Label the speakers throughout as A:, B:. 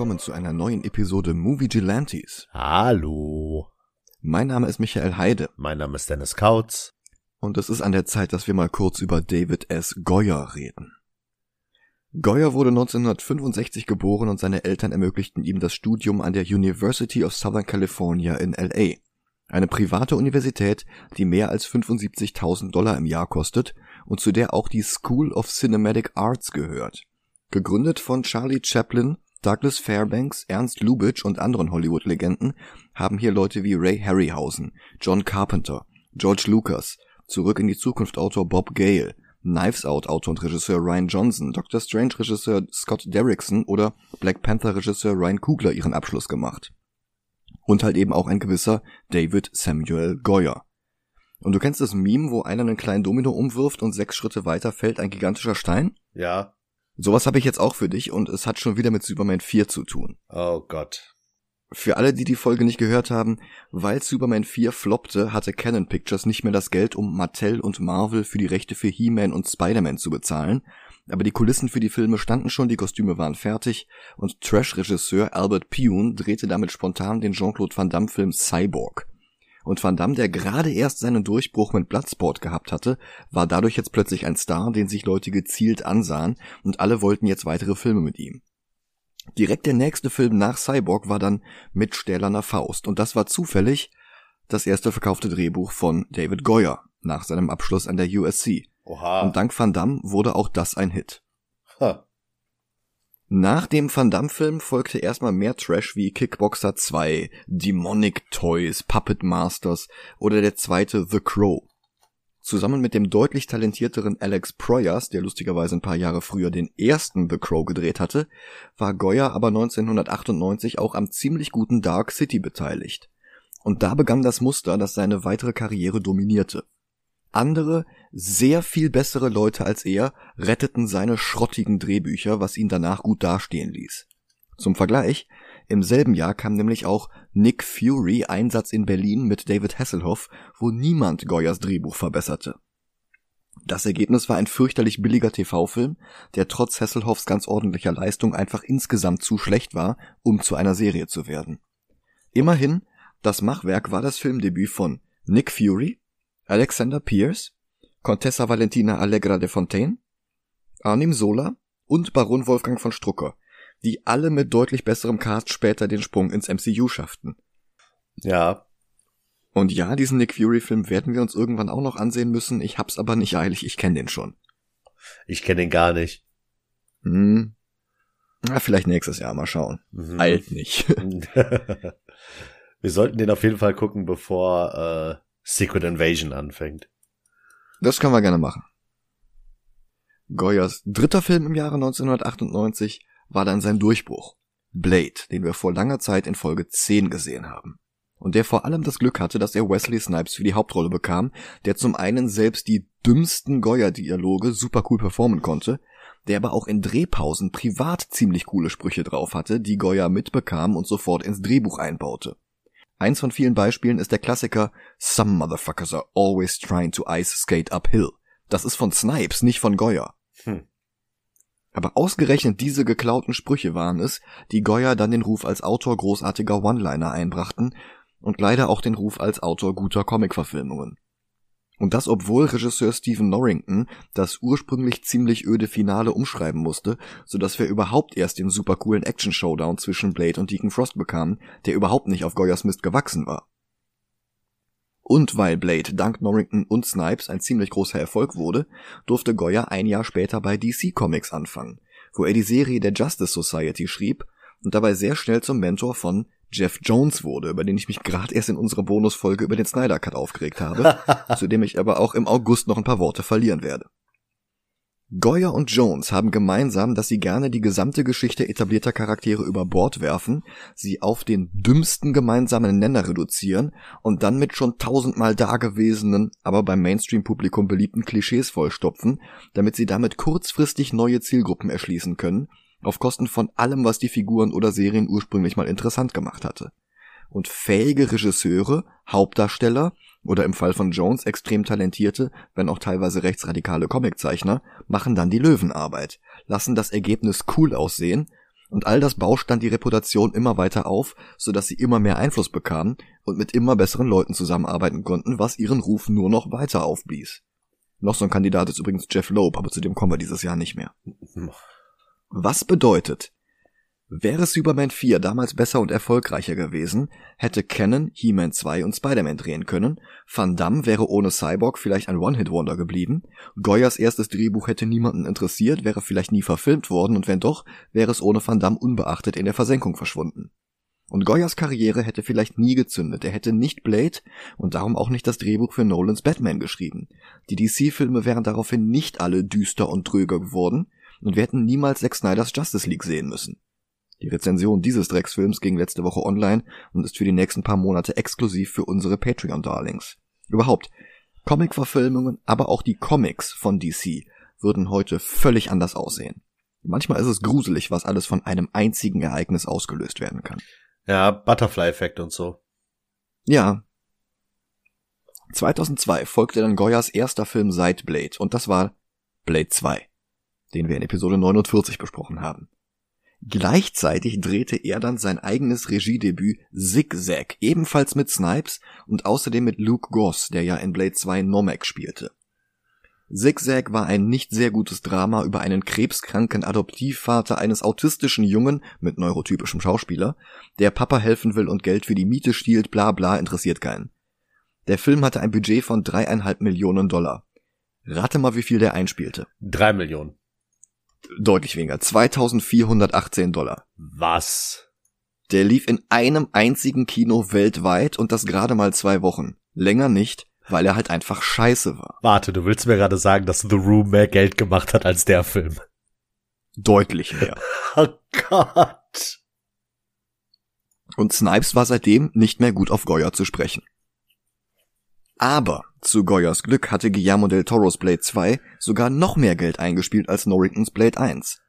A: willkommen zu einer neuen Episode Movie Gelantes.
B: Hallo.
A: Mein Name ist Michael Heide.
B: Mein Name ist Dennis Kautz.
A: Und es ist an der Zeit, dass wir mal kurz über David S. Goyer reden. Goyer wurde 1965 geboren und seine Eltern ermöglichten ihm das Studium an der University of Southern California in LA. Eine private Universität, die mehr als 75.000 Dollar im Jahr kostet und zu der auch die School of Cinematic Arts gehört. Gegründet von Charlie Chaplin, Douglas Fairbanks, Ernst Lubitsch und anderen Hollywood-Legenden haben hier Leute wie Ray Harryhausen, John Carpenter, George Lucas, Zurück in die Zukunft Autor Bob Gale, Knives Out Autor und Regisseur Ryan Johnson, Doctor Strange Regisseur Scott Derrickson oder Black Panther Regisseur Ryan Coogler ihren Abschluss gemacht. Und halt eben auch ein gewisser David Samuel Goyer. Und du kennst das Meme, wo einer einen kleinen Domino umwirft und sechs Schritte weiter fällt ein gigantischer Stein?
B: Ja.
A: Sowas habe ich jetzt auch für dich und es hat schon wieder mit Superman 4 zu tun.
B: Oh Gott.
A: Für alle, die die Folge nicht gehört haben, weil Superman 4 floppte, hatte Canon Pictures nicht mehr das Geld, um Mattel und Marvel für die Rechte für He-Man und Spider-Man zu bezahlen, aber die Kulissen für die Filme standen schon, die Kostüme waren fertig und Trash-Regisseur Albert Pune drehte damit spontan den Jean-Claude Van Damme-Film Cyborg. Und Van Damme, der gerade erst seinen Durchbruch mit Bloodsport gehabt hatte, war dadurch jetzt plötzlich ein Star, den sich Leute gezielt ansahen und alle wollten jetzt weitere Filme mit ihm. Direkt der nächste Film nach Cyborg war dann mit Stählerner Faust und das war zufällig das erste verkaufte Drehbuch von David Goyer nach seinem Abschluss an der USC.
B: Oha.
A: Und dank Van Damme wurde auch das ein Hit.
B: Ha.
A: Nach dem Van Damme-Film folgte erstmal mehr Trash wie Kickboxer 2, Demonic Toys, Puppet Masters oder der zweite The Crow. Zusammen mit dem deutlich talentierteren Alex Proyas, der lustigerweise ein paar Jahre früher den ersten The Crow gedreht hatte, war Goyer aber 1998 auch am ziemlich guten Dark City beteiligt. Und da begann das Muster, das seine weitere Karriere dominierte. Andere, sehr viel bessere Leute als er retteten seine schrottigen Drehbücher, was ihn danach gut dastehen ließ. Zum Vergleich, im selben Jahr kam nämlich auch Nick Fury Einsatz in Berlin mit David Hasselhoff, wo niemand Goyers Drehbuch verbesserte. Das Ergebnis war ein fürchterlich billiger TV-Film, der trotz Hasselhoffs ganz ordentlicher Leistung einfach insgesamt zu schlecht war, um zu einer Serie zu werden. Immerhin, das Machwerk war das Filmdebüt von Nick Fury, Alexander Pierce, Contessa Valentina Allegra de Fontaine, Arnim Sola und Baron Wolfgang von Strucker, die alle mit deutlich besserem Cast später den Sprung ins MCU schafften.
B: Ja.
A: Und ja, diesen Nick Fury-Film werden wir uns irgendwann auch noch ansehen müssen. Ich hab's aber nicht eilig, ich kenne den schon.
B: Ich kenne den gar nicht.
A: Hm. Na, vielleicht nächstes Jahr mal schauen.
B: Mhm.
A: Eilt nicht.
B: Wir sollten den auf jeden Fall gucken, bevor äh, Secret Invasion anfängt.
A: Das können wir gerne machen. Goyers dritter Film im Jahre 1998 war dann sein Durchbruch. Blade, den wir vor langer Zeit in Folge 10 gesehen haben. Und der vor allem das Glück hatte, dass er Wesley Snipes für die Hauptrolle bekam, der zum einen selbst die dümmsten Goyer-Dialoge super cool performen konnte, der aber auch in Drehpausen privat ziemlich coole Sprüche drauf hatte, die Goyer mitbekam und sofort ins Drehbuch einbaute. Eins von vielen Beispielen ist der Klassiker Some motherfuckers are always trying to ice skate uphill. Das ist von Snipes, nicht von Goyer.
B: Hm.
A: Aber ausgerechnet diese geklauten Sprüche waren es, die Goyer dann den Ruf als Autor großartiger One-Liner einbrachten und leider auch den Ruf als Autor guter Comic-Verfilmungen. Und das obwohl Regisseur Stephen Norrington das ursprünglich ziemlich öde Finale umschreiben musste, so dass wir überhaupt erst den supercoolen Action-Showdown zwischen Blade und Deacon Frost bekamen, der überhaupt nicht auf Goyers Mist gewachsen war. Und weil Blade dank Norrington und Snipes ein ziemlich großer Erfolg wurde, durfte Goyer ein Jahr später bei DC Comics anfangen, wo er die Serie der Justice Society schrieb und dabei sehr schnell zum Mentor von Jeff Jones wurde, über den ich mich gerade erst in unserer Bonusfolge über den Snyder Cut aufgeregt habe, zu dem ich aber auch im August noch ein paar Worte verlieren werde. Goyer und Jones haben gemeinsam, dass sie gerne die gesamte Geschichte etablierter Charaktere über Bord werfen, sie auf den dümmsten gemeinsamen Nenner reduzieren und dann mit schon tausendmal dagewesenen, aber beim Mainstream-Publikum beliebten Klischees vollstopfen, damit sie damit kurzfristig neue Zielgruppen erschließen können, auf Kosten von allem, was die Figuren oder Serien ursprünglich mal interessant gemacht hatte. Und fähige Regisseure, Hauptdarsteller oder im Fall von Jones extrem talentierte, wenn auch teilweise rechtsradikale Comiczeichner, machen dann die Löwenarbeit, lassen das Ergebnis cool aussehen Und all das bauscht dann die Reputation immer weiter auf, sodass sie immer mehr Einfluss bekamen und mit immer besseren Leuten zusammenarbeiten konnten, was ihren Ruf nur noch weiter aufblies. Noch so ein Kandidat ist übrigens Jeff Loeb, aber zu dem kommen wir dieses Jahr nicht mehr. Was bedeutet, Wäre Superman 4 damals besser und erfolgreicher gewesen, hätte Canon He-Man 2 und Spider-Man drehen können, Van Damme wäre ohne Cyborg vielleicht ein One-Hit-Wonder geblieben, Goyas erstes Drehbuch hätte niemanden interessiert, wäre vielleicht nie verfilmt worden und wenn doch, wäre es ohne Van Damme unbeachtet in der Versenkung verschwunden. Und Goyas Karriere hätte vielleicht nie gezündet, er hätte nicht Blade und darum auch nicht das Drehbuch für Nolans Batman geschrieben. Die DC-Filme wären daraufhin nicht alle düster und tröger geworden und wir hätten niemals Zack Snyders Justice League sehen müssen. Die Rezension dieses Drecksfilms ging letzte Woche online und ist für die nächsten paar Monate exklusiv für unsere Patreon-Darlings. Überhaupt, Comic-Verfilmungen, aber auch die Comics von DC würden heute völlig anders aussehen. Manchmal ist es gruselig, was alles von einem einzigen Ereignis ausgelöst werden kann.
B: Ja, Butterfly-Effekt und so.
A: Ja. 2002 folgte dann Goyas erster Film seit Blade und das war Blade 2, den wir in Episode 49 besprochen haben. Gleichzeitig drehte er dann sein eigenes Regiedebüt Zigzag, ebenfalls mit Snipes und außerdem mit Luke Goss, der ja in Blade 2 Nomek spielte. Zigzag war ein nicht sehr gutes Drama über einen krebskranken Adoptivvater eines autistischen Jungen mit neurotypischem Schauspieler, der Papa helfen will und Geld für die Miete stiehlt, bla bla, interessiert keinen. Der Film hatte ein Budget von dreieinhalb Millionen Dollar. Rate mal, wie viel der einspielte.
B: Drei Millionen.
A: Deutlich weniger. 2418 Dollar.
B: Was?
A: Der lief in einem einzigen Kino weltweit und das gerade mal zwei Wochen. Länger nicht, weil er halt einfach scheiße war.
B: Warte, du willst mir gerade sagen, dass The Room mehr Geld gemacht hat als der Film.
A: Deutlich mehr.
B: oh Gott.
A: Und Snipes war seitdem nicht mehr gut auf Goya zu sprechen. Aber zu Goyas Glück hatte Guillermo del Toros Blade 2 sogar noch mehr Geld eingespielt als Norringtons Blade 1.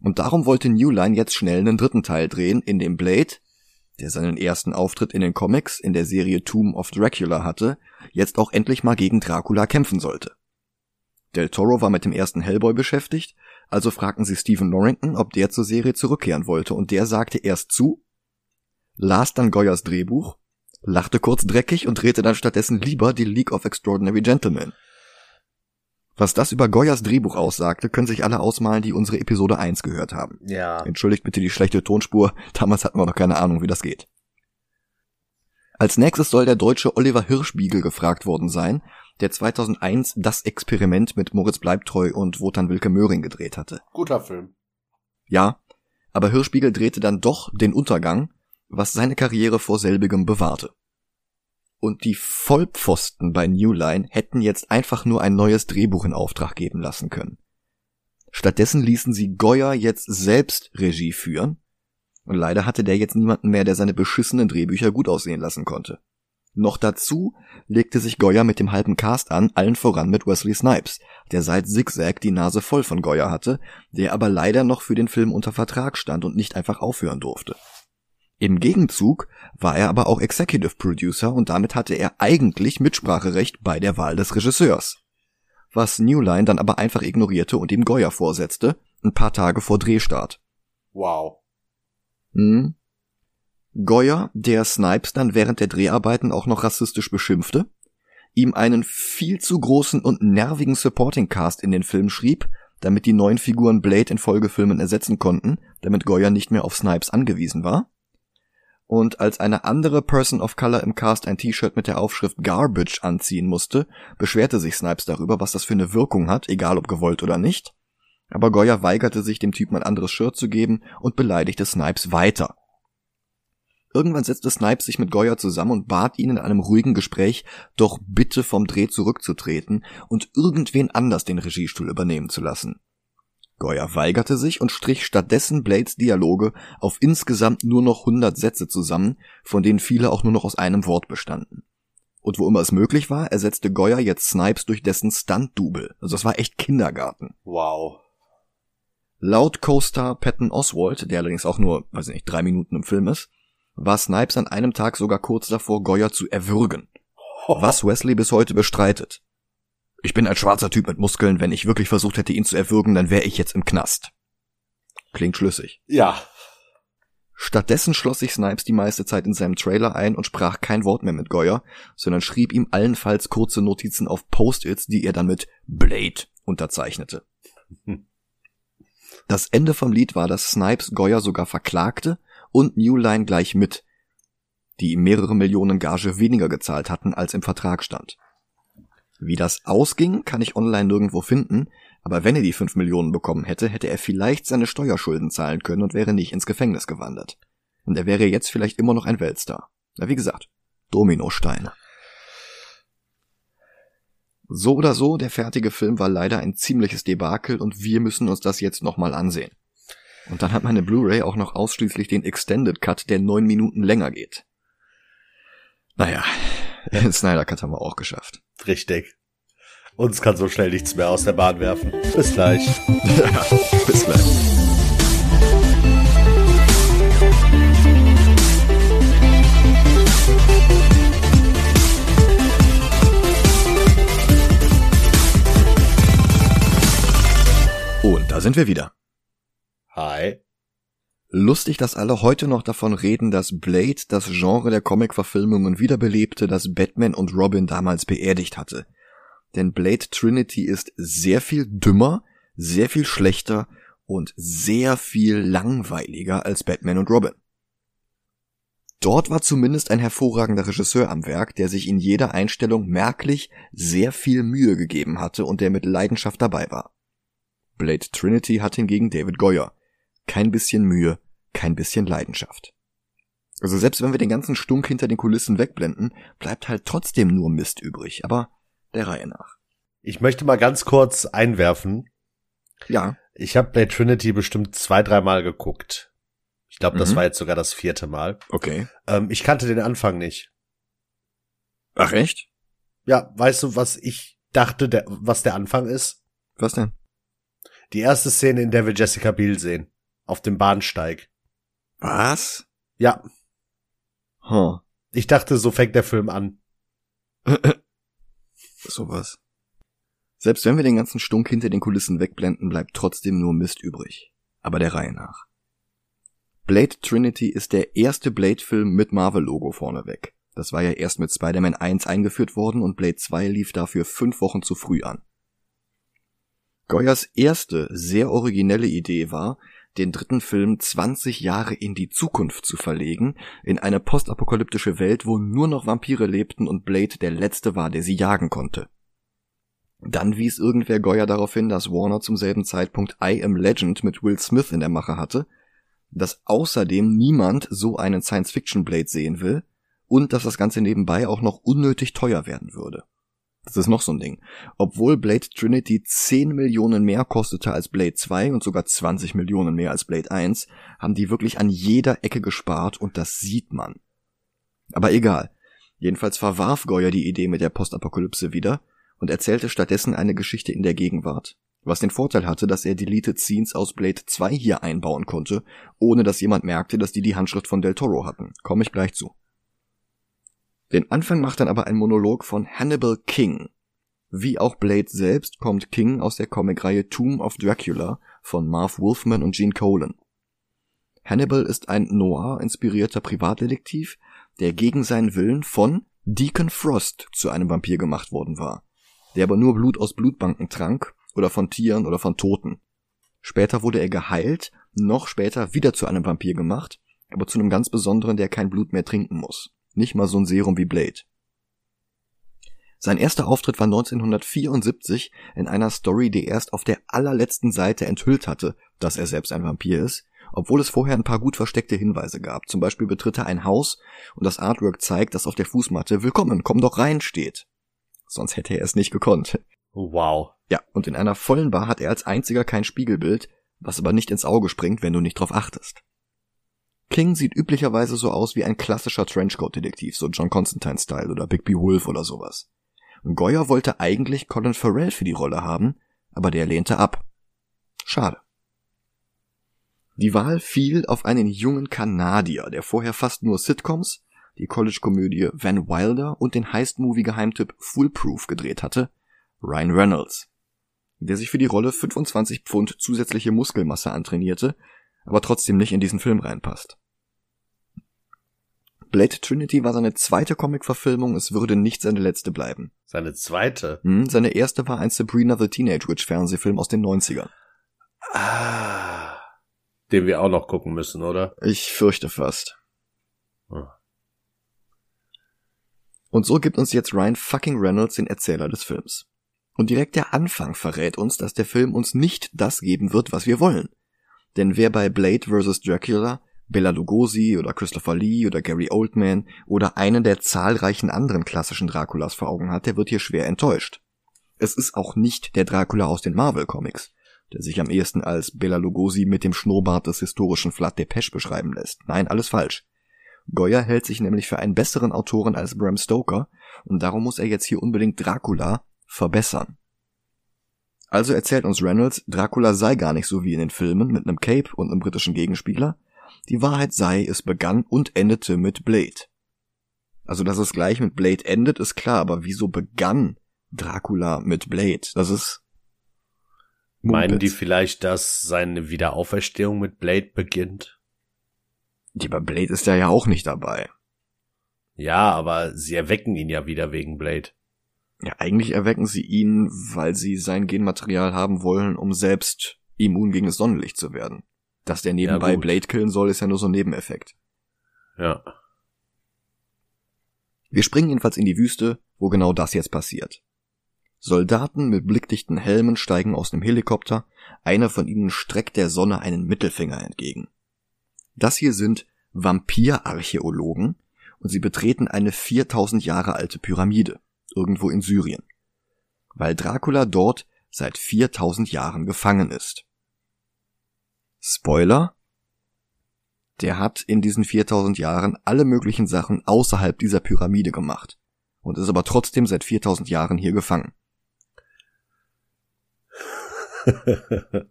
A: Und darum wollte New Line jetzt schnell einen dritten Teil drehen, in dem Blade, der seinen ersten Auftritt in den Comics in der Serie Tomb of Dracula hatte, jetzt auch endlich mal gegen Dracula kämpfen sollte. Del Toro war mit dem ersten Hellboy beschäftigt, also fragten sie Stephen Norrington, ob der zur Serie zurückkehren wollte, und der sagte erst zu, las dann Goyas Drehbuch lachte kurz dreckig und drehte dann stattdessen lieber die League of Extraordinary Gentlemen. Was das über Goyas Drehbuch aussagte, können sich alle ausmalen, die unsere Episode 1 gehört haben.
B: Ja.
A: Entschuldigt bitte die schlechte Tonspur, damals hatten wir noch keine Ahnung, wie das geht. Als nächstes soll der deutsche Oliver Hirschbiegel gefragt worden sein, der 2001 das Experiment mit Moritz Bleibtreu und Wotan Wilke Möhring gedreht hatte.
B: Guter Film.
A: Ja, aber Hirschbiegel drehte dann doch den Untergang, was seine Karriere vor selbigem bewahrte. Und die Vollpfosten bei New Line hätten jetzt einfach nur ein neues Drehbuch in Auftrag geben lassen können. Stattdessen ließen sie Goya jetzt selbst Regie führen, und leider hatte der jetzt niemanden mehr, der seine beschissenen Drehbücher gut aussehen lassen konnte. Noch dazu legte sich Goya mit dem halben Cast an, allen voran mit Wesley Snipes, der seit Zigzag die Nase voll von Goya hatte, der aber leider noch für den Film unter Vertrag stand und nicht einfach aufhören durfte. Im Gegenzug war er aber auch Executive Producer und damit hatte er eigentlich Mitspracherecht bei der Wahl des Regisseurs. Was New Line dann aber einfach ignorierte und ihm Goya vorsetzte, ein paar Tage vor Drehstart.
B: Wow.
A: Hm. Goya, der Snipes dann während der Dreharbeiten auch noch rassistisch beschimpfte, ihm einen viel zu großen und nervigen Supporting Cast in den Film schrieb, damit die neuen Figuren Blade in Folgefilmen ersetzen konnten, damit Goya nicht mehr auf Snipes angewiesen war und als eine andere Person of Color im Cast ein T-Shirt mit der Aufschrift Garbage anziehen musste, beschwerte sich Snipes darüber, was das für eine Wirkung hat, egal ob gewollt oder nicht. Aber Goya weigerte sich, dem Typen ein anderes Shirt zu geben und beleidigte Snipes weiter. Irgendwann setzte Snipes sich mit Goya zusammen und bat ihn in einem ruhigen Gespräch, doch bitte vom Dreh zurückzutreten und irgendwen anders den Regiestuhl übernehmen zu lassen. Goya weigerte sich und strich stattdessen Blades Dialoge auf insgesamt nur noch 100 Sätze zusammen, von denen viele auch nur noch aus einem Wort bestanden. Und wo immer es möglich war, ersetzte Goya jetzt Snipes durch dessen Stunt-Double. Also das war echt Kindergarten.
B: Wow.
A: Laut Co-Star Patton Oswald, der allerdings auch nur, weiß ich nicht, drei Minuten im Film ist, war Snipes an einem Tag sogar kurz davor, Goya zu erwürgen. Was Wesley bis heute bestreitet. Ich bin ein schwarzer Typ mit Muskeln. Wenn ich wirklich versucht hätte, ihn zu erwürgen, dann wäre ich jetzt im Knast. Klingt schlüssig.
B: Ja.
A: Stattdessen schloss sich Snipes die meiste Zeit in seinem Trailer ein und sprach kein Wort mehr mit Goyer, sondern schrieb ihm allenfalls kurze Notizen auf Post-its, die er dann mit Blade unterzeichnete. Das Ende vom Lied war, dass Snipes Goyer sogar verklagte und New Line gleich mit, die ihm mehrere Millionen Gage weniger gezahlt hatten, als im Vertrag stand. Wie das ausging, kann ich online nirgendwo finden, aber wenn er die 5 Millionen bekommen hätte, hätte er vielleicht seine Steuerschulden zahlen können und wäre nicht ins Gefängnis gewandert. Und er wäre jetzt vielleicht immer noch ein Weltstar. Na, wie gesagt, Dominosteine. So oder so, der fertige Film war leider ein ziemliches Debakel und wir müssen uns das jetzt nochmal ansehen. Und dann hat meine Blu-ray auch noch ausschließlich den Extended Cut, der neun Minuten länger geht. Naja, den Snyder Cut haben wir auch geschafft.
B: Richtig. Uns kann so schnell nichts mehr aus der Bahn werfen. Bis gleich.
A: ja, bis gleich. Und da sind wir wieder.
B: Hi.
A: Lustig, dass alle heute noch davon reden, dass Blade das Genre der Comic-Verfilmungen wiederbelebte, das Batman und Robin damals beerdigt hatte denn Blade Trinity ist sehr viel dümmer, sehr viel schlechter und sehr viel langweiliger als Batman und Robin. Dort war zumindest ein hervorragender Regisseur am Werk, der sich in jeder Einstellung merklich sehr viel Mühe gegeben hatte und der mit Leidenschaft dabei war. Blade Trinity hat hingegen David Goyer. Kein bisschen Mühe, kein bisschen Leidenschaft. Also selbst wenn wir den ganzen Stunk hinter den Kulissen wegblenden, bleibt halt trotzdem nur Mist übrig, aber der Reihe nach.
B: Ich möchte mal ganz kurz einwerfen.
A: Ja.
B: Ich habe Blade Trinity bestimmt zwei, dreimal geguckt. Ich glaube, das mhm. war jetzt sogar das vierte Mal.
A: Okay.
B: Ähm, ich kannte den Anfang nicht.
A: Ach echt?
B: Ja, weißt du, was ich dachte, der, was der Anfang ist?
A: Was denn?
B: Die erste Szene, in der wir Jessica Biel sehen. Auf dem Bahnsteig.
A: Was?
B: Ja.
A: Huh.
B: Ich dachte, so fängt der Film an.
A: Sowas. Selbst wenn wir den ganzen Stunk hinter den Kulissen wegblenden, bleibt trotzdem nur Mist übrig. Aber der Reihe nach. Blade Trinity ist der erste Blade-Film mit Marvel-Logo vorneweg. Das war ja erst mit Spider-Man 1 eingeführt worden und Blade 2 lief dafür fünf Wochen zu früh an. Goyers erste, sehr originelle Idee war, den dritten Film 20 Jahre in die Zukunft zu verlegen, in eine postapokalyptische Welt, wo nur noch Vampire lebten und Blade der letzte war, der sie jagen konnte. Dann wies irgendwer Goya darauf hin, dass Warner zum selben Zeitpunkt I Am Legend mit Will Smith in der Mache hatte, dass außerdem niemand so einen Science-Fiction-Blade sehen will und dass das Ganze nebenbei auch noch unnötig teuer werden würde. Das ist noch so ein Ding. Obwohl Blade Trinity 10 Millionen mehr kostete als Blade 2 und sogar 20 Millionen mehr als Blade 1, haben die wirklich an jeder Ecke gespart und das sieht man. Aber egal. Jedenfalls verwarf Goyer die Idee mit der Postapokalypse wieder und erzählte stattdessen eine Geschichte in der Gegenwart, was den Vorteil hatte, dass er Deleted Scenes aus Blade 2 hier einbauen konnte, ohne dass jemand merkte, dass die die Handschrift von Del Toro hatten. Komme ich gleich zu. Den Anfang macht dann aber ein Monolog von Hannibal King. Wie auch Blade selbst kommt King aus der Comicreihe Tomb of Dracula von Marv Wolfman und Gene Colan. Hannibal ist ein Noir-inspirierter Privatdetektiv, der gegen seinen Willen von Deacon Frost zu einem Vampir gemacht worden war, der aber nur Blut aus Blutbanken trank oder von Tieren oder von Toten. Später wurde er geheilt, noch später wieder zu einem Vampir gemacht, aber zu einem ganz besonderen, der kein Blut mehr trinken muss. Nicht mal so ein Serum wie Blade. Sein erster Auftritt war 1974 in einer Story, die erst auf der allerletzten Seite enthüllt hatte, dass er selbst ein Vampir ist, obwohl es vorher ein paar gut versteckte Hinweise gab. Zum Beispiel betritt er ein Haus und das Artwork zeigt, dass auf der Fußmatte Willkommen, komm doch rein steht. Sonst hätte er es nicht gekonnt.
B: Wow.
A: Ja, und in einer vollen Bar hat er als einziger kein Spiegelbild, was aber nicht ins Auge springt, wenn du nicht drauf achtest. King sieht üblicherweise so aus wie ein klassischer Trenchcoat-Detektiv, so John Constantine-Style oder Bigby Wolf oder sowas. Und Goyer wollte eigentlich Colin Farrell für die Rolle haben, aber der lehnte ab. Schade. Die Wahl fiel auf einen jungen Kanadier, der vorher fast nur Sitcoms, die College-Komödie Van Wilder und den Heist-Movie-Geheimtipp Foolproof gedreht hatte, Ryan Reynolds, der sich für die Rolle 25 Pfund zusätzliche Muskelmasse antrainierte aber trotzdem nicht in diesen Film reinpasst. Blade Trinity war seine zweite Comic-Verfilmung, es würde nicht seine letzte bleiben.
B: Seine zweite?
A: Hm, seine erste war ein Sabrina the Teenage Witch Fernsehfilm aus den 90ern.
B: Ah, den wir auch noch gucken müssen, oder?
A: Ich fürchte fast.
B: Hm.
A: Und so gibt uns jetzt Ryan fucking Reynolds den Erzähler des Films. Und direkt der Anfang verrät uns, dass der Film uns nicht das geben wird, was wir wollen. Denn wer bei Blade vs. Dracula Bella Lugosi oder Christopher Lee oder Gary Oldman oder einen der zahlreichen anderen klassischen Draculas vor Augen hat, der wird hier schwer enttäuscht. Es ist auch nicht der Dracula aus den Marvel Comics, der sich am ehesten als Bella Lugosi mit dem Schnurrbart des historischen Flat Depeche beschreiben lässt. Nein, alles falsch. Goya hält sich nämlich für einen besseren Autoren als Bram Stoker und darum muss er jetzt hier unbedingt Dracula verbessern. Also erzählt uns Reynolds, Dracula sei gar nicht so wie in den Filmen mit einem Cape und einem britischen Gegenspieler, die Wahrheit sei, es begann und endete mit Blade. Also, dass es gleich mit Blade endet, ist klar, aber wieso begann Dracula mit Blade? Das ist.
B: Mumpitz. Meinen die vielleicht, dass seine Wiederauferstehung mit Blade beginnt?
A: Die bei Blade ist er ja auch nicht dabei.
B: Ja, aber sie erwecken ihn ja wieder wegen Blade.
A: Ja, eigentlich erwecken sie ihn, weil sie sein Genmaterial haben wollen, um selbst immun gegen das Sonnenlicht zu werden. Dass der nebenbei ja, Blade killen soll, ist ja nur so ein Nebeneffekt.
B: Ja.
A: Wir springen jedenfalls in die Wüste, wo genau das jetzt passiert. Soldaten mit blickdichten Helmen steigen aus dem Helikopter, einer von ihnen streckt der Sonne einen Mittelfinger entgegen. Das hier sind Vampirarchäologen und sie betreten eine 4000 Jahre alte Pyramide, irgendwo in Syrien. Weil Dracula dort seit 4000 Jahren gefangen ist. Spoiler, der hat in diesen 4000 Jahren alle möglichen Sachen außerhalb dieser Pyramide gemacht und ist aber trotzdem seit 4000 Jahren hier gefangen.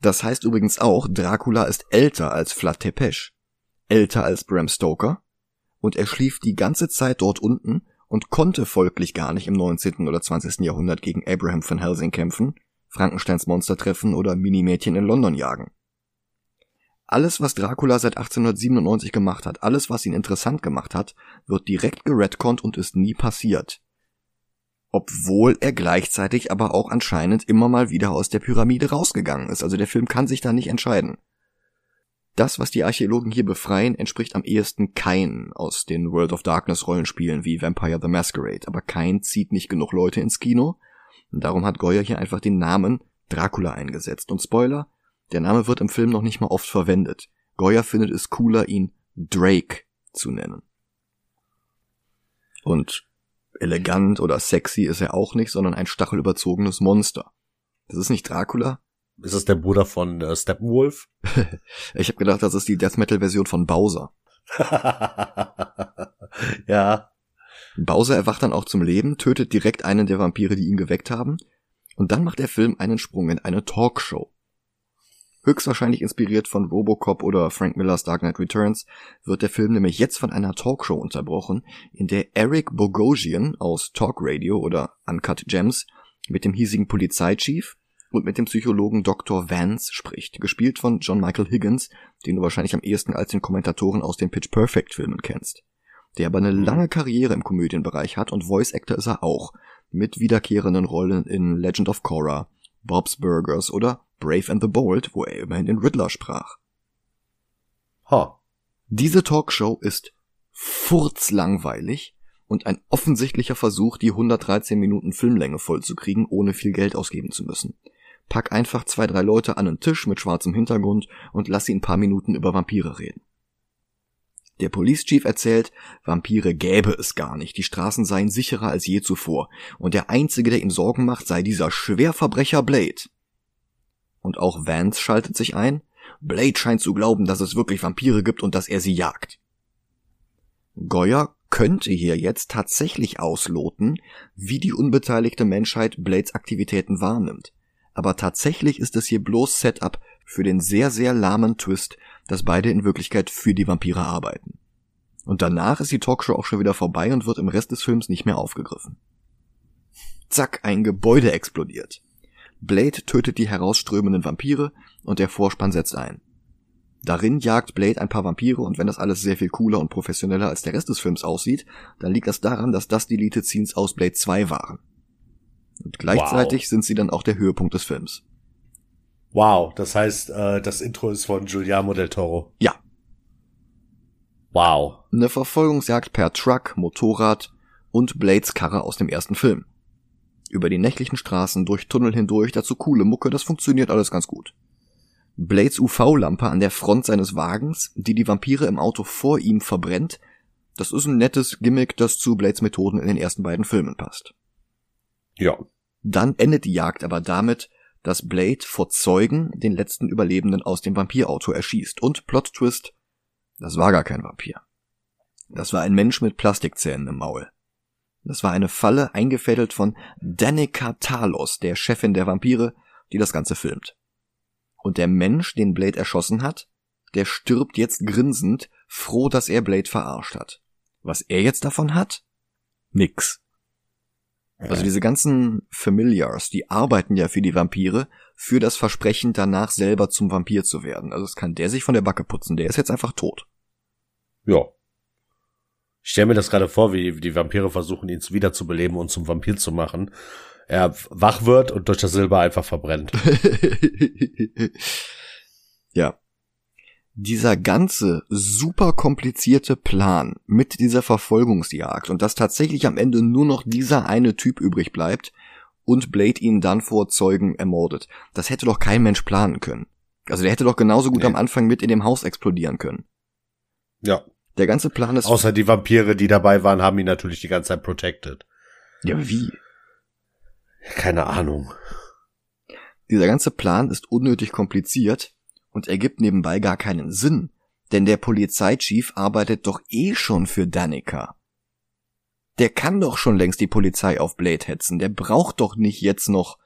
A: das heißt übrigens auch, Dracula ist älter als Vlad Tepes, älter als Bram Stoker und er schlief die ganze Zeit dort unten und konnte folglich gar nicht im 19. oder 20. Jahrhundert gegen Abraham von Helsing kämpfen, Frankensteins Monster treffen oder Minimädchen in London jagen. Alles, was Dracula seit 1897 gemacht hat, alles, was ihn interessant gemacht hat, wird direkt geredconnt und ist nie passiert. Obwohl er gleichzeitig aber auch anscheinend immer mal wieder aus der Pyramide rausgegangen ist. Also der Film kann sich da nicht entscheiden. Das, was die Archäologen hier befreien, entspricht am ehesten Kain aus den World of Darkness Rollenspielen wie Vampire the Masquerade. Aber Kain zieht nicht genug Leute ins Kino. Und darum hat Goya hier einfach den Namen Dracula eingesetzt. Und Spoiler, der Name wird im Film noch nicht mal oft verwendet. Goya findet es cooler, ihn Drake zu nennen. Und elegant oder sexy ist er auch nicht, sondern ein stachelüberzogenes Monster. Das ist nicht Dracula.
B: Ist das der Bruder von äh, Steppenwolf?
A: ich habe gedacht, das ist die Death Metal Version von Bowser.
B: ja.
A: Bowser erwacht dann auch zum Leben, tötet direkt einen der Vampire, die ihn geweckt haben, und dann macht der Film einen Sprung in eine Talkshow. Höchstwahrscheinlich inspiriert von Robocop oder Frank Millers Dark Knight Returns wird der Film nämlich jetzt von einer Talkshow unterbrochen, in der Eric Bogosian aus Talk Radio oder Uncut Gems mit dem hiesigen Polizeichief und mit dem Psychologen Dr. Vance spricht, gespielt von John Michael Higgins, den du wahrscheinlich am ehesten als den Kommentatoren aus den Pitch Perfect Filmen kennst. Der aber eine lange Karriere im Komödienbereich hat und Voice Actor ist er auch, mit wiederkehrenden Rollen in Legend of Korra, Bob's Burgers oder Brave and the Bold, wo er immerhin den Riddler sprach.
B: Ha.
A: Diese Talkshow ist furzlangweilig und ein offensichtlicher Versuch, die 113 Minuten Filmlänge vollzukriegen, ohne viel Geld ausgeben zu müssen. Pack einfach zwei, drei Leute an einen Tisch mit schwarzem Hintergrund und lass sie ein paar Minuten über Vampire reden. Der Police Chief erzählt, Vampire gäbe es gar nicht, die Straßen seien sicherer als je zuvor, und der einzige, der ihm Sorgen macht, sei dieser Schwerverbrecher Blade. Und auch Vance schaltet sich ein. Blade scheint zu glauben, dass es wirklich Vampire gibt und dass er sie jagt. Goya könnte hier jetzt tatsächlich ausloten, wie die unbeteiligte Menschheit Blades Aktivitäten wahrnimmt. Aber tatsächlich ist es hier bloß Setup für den sehr, sehr lahmen Twist, dass beide in Wirklichkeit für die Vampire arbeiten. Und danach ist die Talkshow auch schon wieder vorbei und wird im Rest des Films nicht mehr aufgegriffen. Zack, ein Gebäude explodiert. Blade tötet die herausströmenden Vampire und der Vorspann setzt ein. Darin jagt Blade ein paar Vampire und wenn das alles sehr viel cooler und professioneller als der Rest des Films aussieht, dann liegt das daran, dass das Deleted Scenes aus Blade 2 waren. Und gleichzeitig wow. sind sie dann auch der Höhepunkt des Films.
B: Wow, das heißt, äh, das Intro ist von Giuliano del Toro.
A: Ja.
B: Wow.
A: Eine Verfolgungsjagd per Truck, Motorrad und Blades Karre aus dem ersten Film. Über die nächtlichen Straßen, durch Tunnel hindurch, dazu coole Mucke, das funktioniert alles ganz gut. Blades UV-Lampe an der Front seines Wagens, die die Vampire im Auto vor ihm verbrennt, das ist ein nettes Gimmick, das zu Blades Methoden in den ersten beiden Filmen passt.
B: Ja.
A: Dann endet die Jagd aber damit, dass Blade vor Zeugen den letzten Überlebenden aus dem Vampirauto erschießt. Und Plot Twist, das war gar kein Vampir. Das war ein Mensch mit Plastikzähnen im Maul. Das war eine Falle eingefädelt von Danica Talos, der Chefin der Vampire, die das Ganze filmt. Und der Mensch, den Blade erschossen hat, der stirbt jetzt grinsend, froh, dass er Blade verarscht hat. Was er jetzt davon hat? Nix. Also diese ganzen Familiars, die arbeiten ja für die Vampire, für das Versprechen danach selber zum Vampir zu werden. Also das kann der sich von der Backe putzen, der ist jetzt einfach tot.
B: Ja. Ich stelle mir das gerade vor, wie die Vampire versuchen, ihn wieder zu beleben und zum Vampir zu machen. Er wach wird und durch das Silber einfach verbrennt.
A: ja dieser ganze super komplizierte Plan mit dieser Verfolgungsjagd und dass tatsächlich am Ende nur noch dieser eine Typ übrig bleibt und Blade ihn dann vor Zeugen ermordet, das hätte doch kein Mensch planen können. Also der hätte doch genauso gut nee. am Anfang mit in dem Haus explodieren können.
B: Ja.
A: Der ganze Plan ist.
B: Außer die Vampire, die dabei waren, haben ihn natürlich die ganze Zeit protected.
A: Ja, wie?
B: Keine Ahnung.
A: Dieser ganze Plan ist unnötig kompliziert und ergibt nebenbei gar keinen Sinn, denn der Polizeichief arbeitet doch eh schon für Danica. Der kann doch schon längst die Polizei auf Blade hetzen, der braucht doch nicht jetzt noch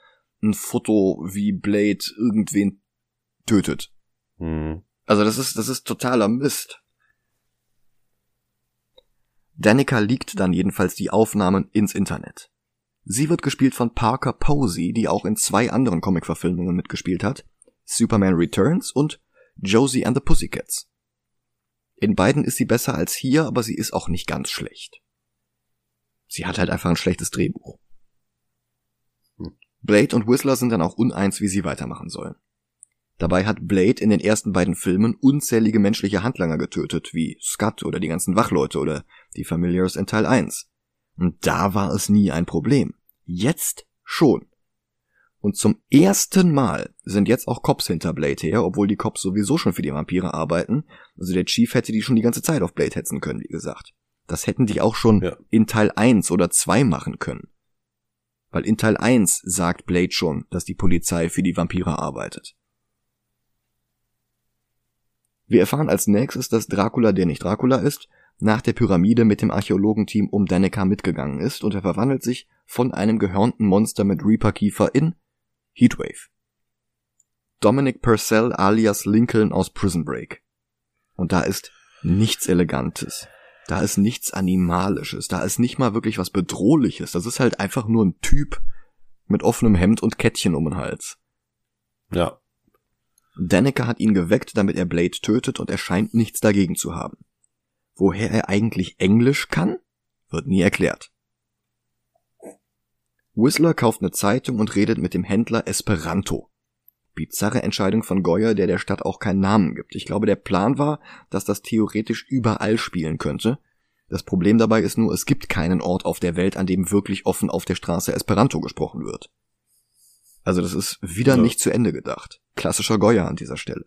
A: ein Foto, wie Blade irgendwen tötet.
B: Hm.
A: Also das ist, das ist totaler Mist. Danica liegt dann jedenfalls die Aufnahmen ins Internet. Sie wird gespielt von Parker Posey, die auch in zwei anderen Comic-Verfilmungen mitgespielt hat, Superman Returns und Josie and the Pussycats. In beiden ist sie besser als hier, aber sie ist auch nicht ganz schlecht. Sie hat halt einfach ein schlechtes Drehbuch. Hm. Blade und Whistler sind dann auch uneins, wie sie weitermachen sollen. Dabei hat Blade in den ersten beiden Filmen unzählige menschliche Handlanger getötet, wie Scott oder die ganzen Wachleute oder die Familiars in Teil 1. Und da war es nie ein Problem. Jetzt schon. Und zum ersten Mal sind jetzt auch Cops hinter Blade her, obwohl die Cops sowieso schon für die Vampire arbeiten. Also der Chief hätte die schon die ganze Zeit auf Blade hetzen können, wie gesagt. Das hätten die auch schon ja. in Teil 1 oder 2 machen können. Weil in Teil 1 sagt Blade schon, dass die Polizei für die Vampire arbeitet. Wir erfahren als nächstes, dass Dracula, der nicht Dracula ist, nach der Pyramide mit dem Archäologenteam um Daneca mitgegangen ist und er verwandelt sich von einem gehörnten Monster mit Reaper-Kiefer in Heatwave. Dominic Purcell alias Lincoln aus Prison Break. Und da ist nichts Elegantes. Da ist nichts Animalisches. Da ist nicht mal wirklich was Bedrohliches. Das ist halt einfach nur ein Typ mit offenem Hemd und Kettchen um den Hals.
B: Ja.
A: Danica hat ihn geweckt, damit er Blade tötet und er scheint nichts dagegen zu haben. Woher er eigentlich Englisch kann, wird nie erklärt. Whistler kauft eine Zeitung und redet mit dem Händler Esperanto. Bizarre Entscheidung von Goyer, der der Stadt auch keinen Namen gibt. Ich glaube, der Plan war, dass das theoretisch überall spielen könnte. Das Problem dabei ist nur, es gibt keinen Ort auf der Welt, an dem wirklich offen auf der Straße Esperanto gesprochen wird. Also das ist wieder ja. nicht zu Ende gedacht. Klassischer Goyer an dieser Stelle.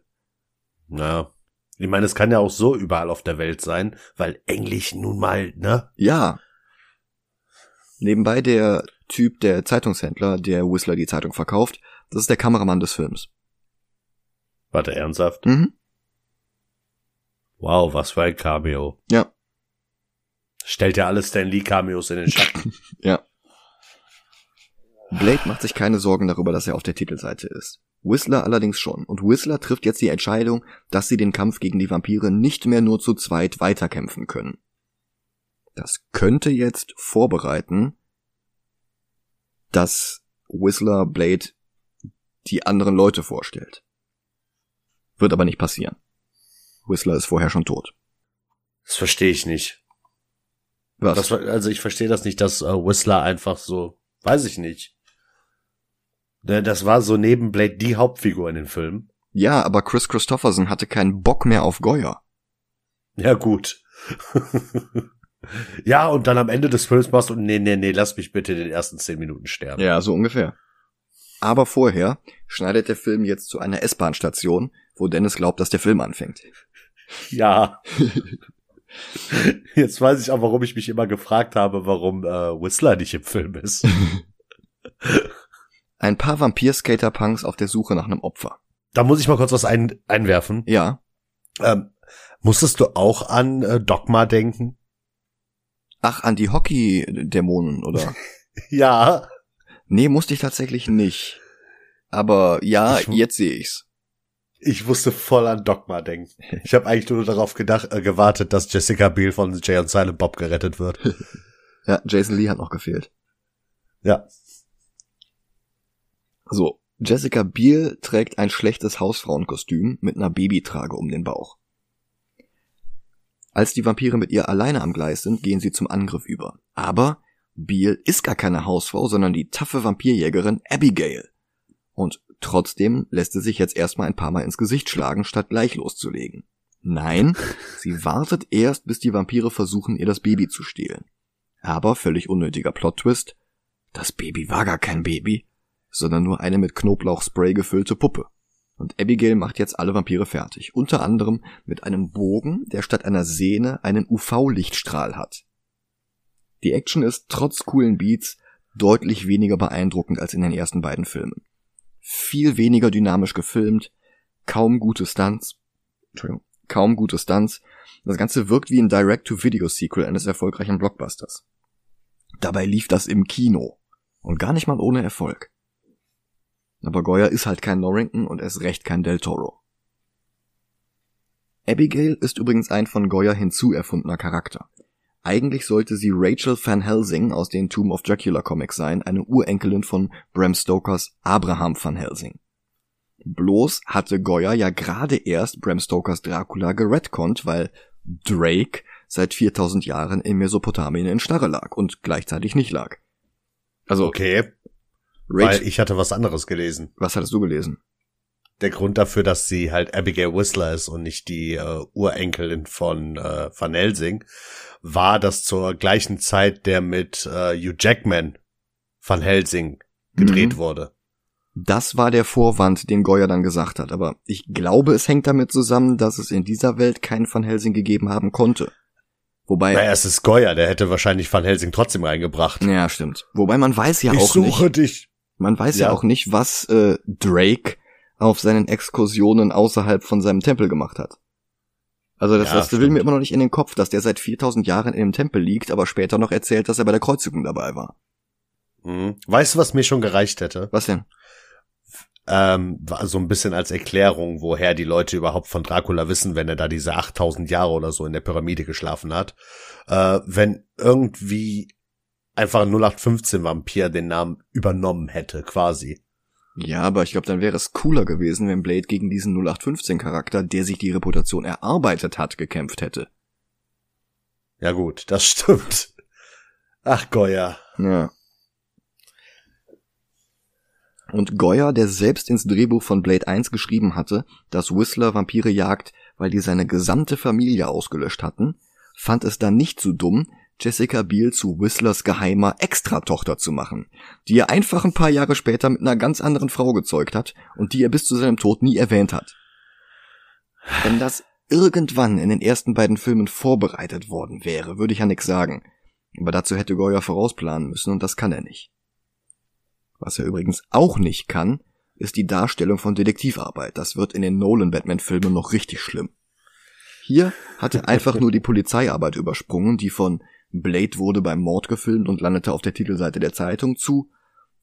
B: Ja. Ich meine, es kann ja auch so überall auf der Welt sein, weil Englisch nun mal, ne?
A: Ja. Nebenbei der Typ, der Zeitungshändler, der Whistler die Zeitung verkauft, das ist der Kameramann des Films.
B: Warte, ernsthaft?
A: Mhm.
B: Wow, was für ein Cameo.
A: Ja.
B: Stellt ja alle Stan Lee Cameos in den Schatten.
A: ja. Blade macht sich keine Sorgen darüber, dass er auf der Titelseite ist. Whistler allerdings schon. Und Whistler trifft jetzt die Entscheidung, dass sie den Kampf gegen die Vampire nicht mehr nur zu zweit weiterkämpfen können. Das könnte jetzt vorbereiten, dass Whistler Blade die anderen Leute vorstellt. Wird aber nicht passieren. Whistler ist vorher schon tot.
B: Das verstehe ich nicht.
A: Was?
B: Das, also ich verstehe das nicht, dass äh, Whistler einfach so, weiß ich nicht. Ne, Das war so neben Blade die Hauptfigur in den Filmen.
A: ja, aber Chris Christopherson hatte keinen Bock mehr auf Goya.
B: Ja, gut. ja, und dann am Ende des Films machst du, nee, nee, nee, lass mich bitte in den ersten zehn Minuten sterben.
A: Ja, so ungefähr. Aber vorher schneidet der Film jetzt zu einer S-Bahn-Station, wo Dennis glaubt, dass der Film anfängt.
B: Ja. Jetzt weiß ich auch, warum ich mich immer gefragt habe, warum äh, Whistler nicht im Film ist.
A: Ein paar Vampir-Skater-Punks auf der Suche nach einem Opfer.
B: Da muss ich mal kurz was ein, einwerfen.
A: Ja,
B: Ähm, musstest du auch an äh, Dogma denken?
A: ach, an die Hockey-Dämonen, oder?
B: Ja.
A: Nee, musste ich tatsächlich nicht. Aber ja,
B: Ich-
A: jetzt sehe ich's.
B: Ich musste voll an Dogma denken. Ich habe eigentlich nur darauf gedacht, äh, gewartet, dass Jessica Biel von Jay und Silent Bob gerettet wird.
A: Ja, Jason Lee hat noch gefehlt.
B: Ja.
A: So, Jessica Biel trägt ein schlechtes Hausfrauenkostüm mit einer Babytrage um den Bauch. Als die Vampire mit ihr alleine am Gleis sind, gehen sie zum Angriff über. Aber Biel ist gar keine Hausfrau, sondern die taffe Vampirjägerin Abigail. Und trotzdem lässt sie sich jetzt erstmal ein paar Mal ins Gesicht schlagen, statt gleich loszulegen. Nein, sie wartet erst, bis die Vampire versuchen, ihr das Baby zu stehlen. Aber völlig unnötiger Plot-Twist. Das Baby war gar kein Baby, sondern nur eine mit Knoblauchspray gefüllte Puppe. Und Abigail macht jetzt alle Vampire fertig, unter anderem mit einem Bogen, der statt einer Sehne einen UV-Lichtstrahl hat. Die Action ist trotz coolen Beats deutlich weniger beeindruckend als in den ersten beiden Filmen. Viel weniger dynamisch gefilmt, kaum gute Stunts, Entschuldigung, kaum gute Stunts. Das Ganze wirkt wie ein Direct-to-Video-Sequel eines erfolgreichen Blockbusters. Dabei lief das im Kino. Und gar nicht mal ohne Erfolg. Aber Goya ist halt kein Norrington und erst recht kein Del Toro. Abigail ist übrigens ein von Goya hinzuerfundener Charakter. Eigentlich sollte sie Rachel Van Helsing aus den Tomb of Dracula Comics sein, eine Urenkelin von Bram Stokers Abraham Van Helsing. Bloß hatte Goya ja gerade erst Bram Stokers Dracula geredconnt, weil Drake seit 4000 Jahren in Mesopotamien in Starre lag und gleichzeitig nicht lag. Also,
B: Okay.
A: Rachel,
B: Weil ich hatte was anderes gelesen.
A: was hattest du gelesen?
B: Der Grund dafür, dass sie halt Abigail Whistler ist und nicht die äh, Urenkelin von äh, Van Helsing, war, dass zur gleichen Zeit der mit äh, Hugh Jackman Van Helsing gedreht
A: Mhm.
B: wurde.
A: Das war der Vorwand, den Goya dann gesagt hat, aber ich glaube, es hängt damit zusammen, dass es in dieser Welt keinen Van Helsing gegeben haben konnte. Wobei,
B: Naja, es ist Goya, der hätte wahrscheinlich Van Helsing trotzdem reingebracht.
A: ja, stimmt. Wobei man weiß ja
B: ich
A: auch
B: suche
A: nicht,
B: dich.
A: man weiß ja.
B: Ja.
A: auch nicht, was äh, Drake auf seinen Exkursionen außerhalb von seinem Tempel gemacht hat. Also das,
B: Ja,
A: das will mir immer noch nicht in den Kopf, dass der seit 4000 Jahren in dem Tempel liegt, aber später noch erzählt, dass er bei der Kreuzigung dabei war.
B: Mhm. Weißt du, was mir schon gereicht hätte?
A: Was denn?
B: ähm, war so ein bisschen als Erklärung, woher die Leute überhaupt von Dracula wissen, wenn er da diese 8000 Jahre oder so in der Pyramide geschlafen hat. Äh, wenn irgendwie einfach ein 0815 Vampir den Namen übernommen hätte, quasi.
A: Ja, aber ich glaube, dann wäre es cooler gewesen, wenn Blade gegen diesen 0815 Charakter, der sich die Reputation erarbeitet hat, gekämpft hätte.
B: Ja gut, das stimmt. Ach Goya.
A: Ja. Und Goya, der selbst ins Drehbuch von Blade 1 geschrieben hatte, dass Whistler Vampire jagt, weil die seine gesamte Familie ausgelöscht hatten, fand es dann nicht so dumm, Jessica Biel zu Whistlers geheimer Extratochter zu machen, die er einfach ein paar Jahre später mit einer ganz anderen Frau gezeugt hat und die er bis zu seinem Tod nie erwähnt hat. Wenn das irgendwann in den ersten beiden Filmen vorbereitet worden wäre, würde ich ja nix sagen. Aber dazu hätte Goya vorausplanen müssen und das kann er nicht. Was er übrigens auch nicht kann, ist die Darstellung von Detektivarbeit. Das wird in den Nolan-Batman-Filmen noch richtig schlimm. Hier hat er einfach nur die Polizeiarbeit übersprungen, die von Blade wurde beim Mord gefilmt und landete auf der Titelseite der Zeitung zu.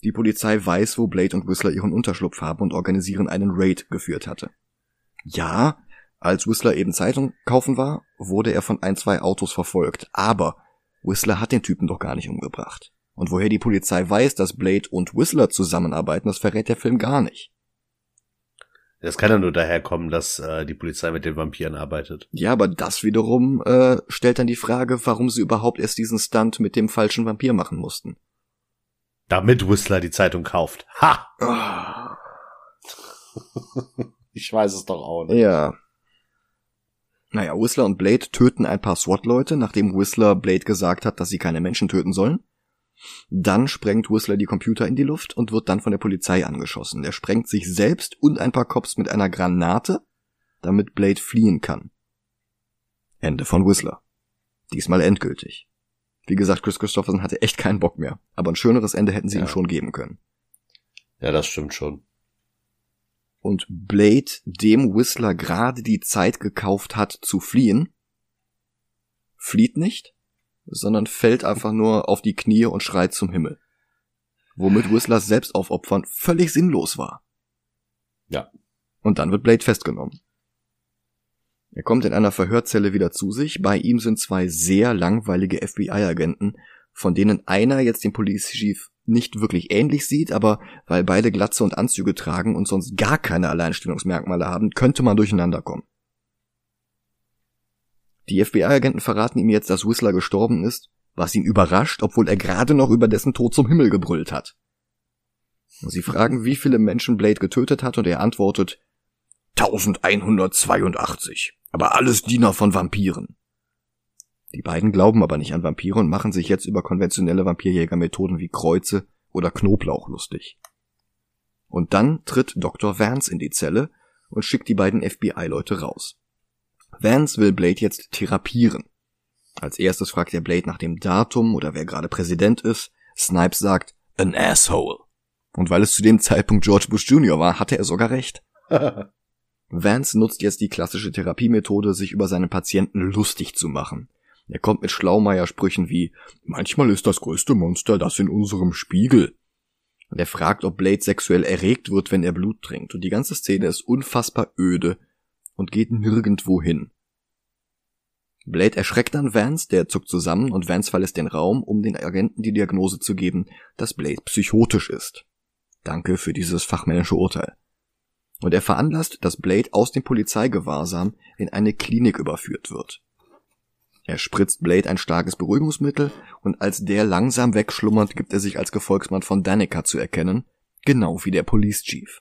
A: Die Polizei weiß, wo Blade und Whistler ihren Unterschlupf haben und organisieren einen Raid geführt hatte. Ja, als Whistler eben Zeitung kaufen war, wurde er von ein, zwei Autos verfolgt, aber Whistler hat den Typen doch gar nicht umgebracht. Und woher die Polizei weiß, dass Blade und Whistler zusammenarbeiten, das verrät der Film gar nicht.
B: Das kann ja nur daher kommen, dass äh, die Polizei mit den Vampiren arbeitet.
A: Ja, aber das wiederum äh, stellt dann die Frage, warum sie überhaupt erst diesen Stunt mit dem falschen Vampir machen mussten.
B: Damit Whistler die Zeitung kauft. Ha! ich weiß es doch auch nicht.
A: Ja. Naja, Whistler und Blade töten ein paar SWAT-Leute, nachdem Whistler Blade gesagt hat, dass sie keine Menschen töten sollen. Dann sprengt Whistler die Computer in die Luft und wird dann von der Polizei angeschossen. Er sprengt sich selbst und ein paar Cops mit einer Granate, damit Blade fliehen kann. Ende von Whistler. Diesmal endgültig. Wie gesagt, Chris Christopherson hatte echt keinen Bock mehr, aber ein schöneres Ende hätten sie ja. ihm schon geben können.
B: Ja, das stimmt schon.
A: Und Blade, dem Whistler gerade die Zeit gekauft hat zu fliehen, flieht nicht, sondern fällt einfach nur auf die Knie und schreit zum Himmel. Womit Whistlers Selbstaufopfern völlig sinnlos war.
B: Ja.
A: Und dann wird Blade festgenommen. Er kommt in einer Verhörzelle wieder zu sich. Bei ihm sind zwei sehr langweilige FBI-Agenten, von denen einer jetzt den Police Chief nicht wirklich ähnlich sieht, aber weil beide Glatze und Anzüge tragen und sonst gar keine Alleinstellungsmerkmale haben, könnte man durcheinander kommen. Die FBI-Agenten verraten ihm jetzt, dass Whistler gestorben ist, was ihn überrascht, obwohl er gerade noch über dessen Tod zum Himmel gebrüllt hat. Sie fragen, wie viele Menschen Blade getötet hat, und er antwortet 1182, aber alles Diener von Vampiren. Die beiden glauben aber nicht an Vampire und machen sich jetzt über konventionelle Vampirjägermethoden wie Kreuze oder Knoblauch lustig. Und dann tritt Dr. Vance in die Zelle und schickt die beiden FBI-Leute raus. Vance will Blade jetzt therapieren. Als erstes fragt er Blade nach dem Datum oder wer gerade Präsident ist. Snipes sagt, an asshole. Und weil es zu dem Zeitpunkt George Bush Jr. war, hatte er sogar recht. Vance nutzt jetzt die klassische Therapiemethode, sich über seinen Patienten lustig zu machen. Er kommt mit Schlaumeier-Sprüchen wie, manchmal ist das größte Monster das in unserem Spiegel. Und er fragt, ob Blade sexuell erregt wird, wenn er Blut trinkt. Und die ganze Szene ist unfassbar öde und geht nirgendwo hin. Blade erschreckt dann Vance, der zuckt zusammen und Vance verlässt den Raum, um den Agenten die Diagnose zu geben, dass Blade psychotisch ist. Danke für dieses fachmännische Urteil. Und er veranlasst, dass Blade aus dem Polizeigewahrsam in eine Klinik überführt wird. Er spritzt Blade ein starkes Beruhigungsmittel und als der langsam wegschlummert, gibt er sich als Gefolgsmann von Danica zu erkennen, genau wie der Police Chief.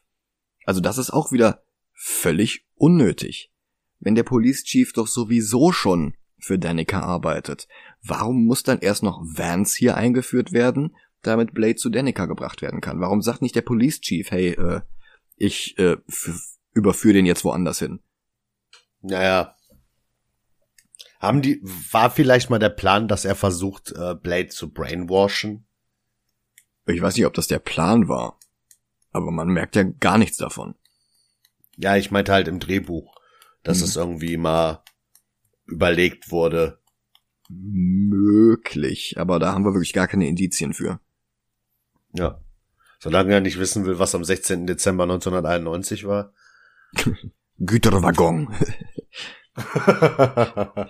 A: Also das ist auch wieder völlig unnötig. Wenn der Police Chief doch sowieso schon für Danica arbeitet, warum muss dann erst noch Vance hier eingeführt werden, damit Blade zu Danica gebracht werden kann? Warum sagt nicht der Police Chief, hey, äh, ich äh, überführe den jetzt woanders hin?
B: Naja. Haben die, war vielleicht mal der Plan, dass er versucht, äh, Blade zu brainwashen?
A: Ich weiß nicht, ob das der Plan war. Aber man merkt ja gar nichts davon.
B: Ja, ich meinte halt im Drehbuch, dass mhm. es irgendwie mal überlegt wurde.
A: Möglich, aber da haben wir wirklich gar keine Indizien für.
B: Ja. Solange er nicht wissen will, was am 16. Dezember 1991 war.
A: Güterwaggon.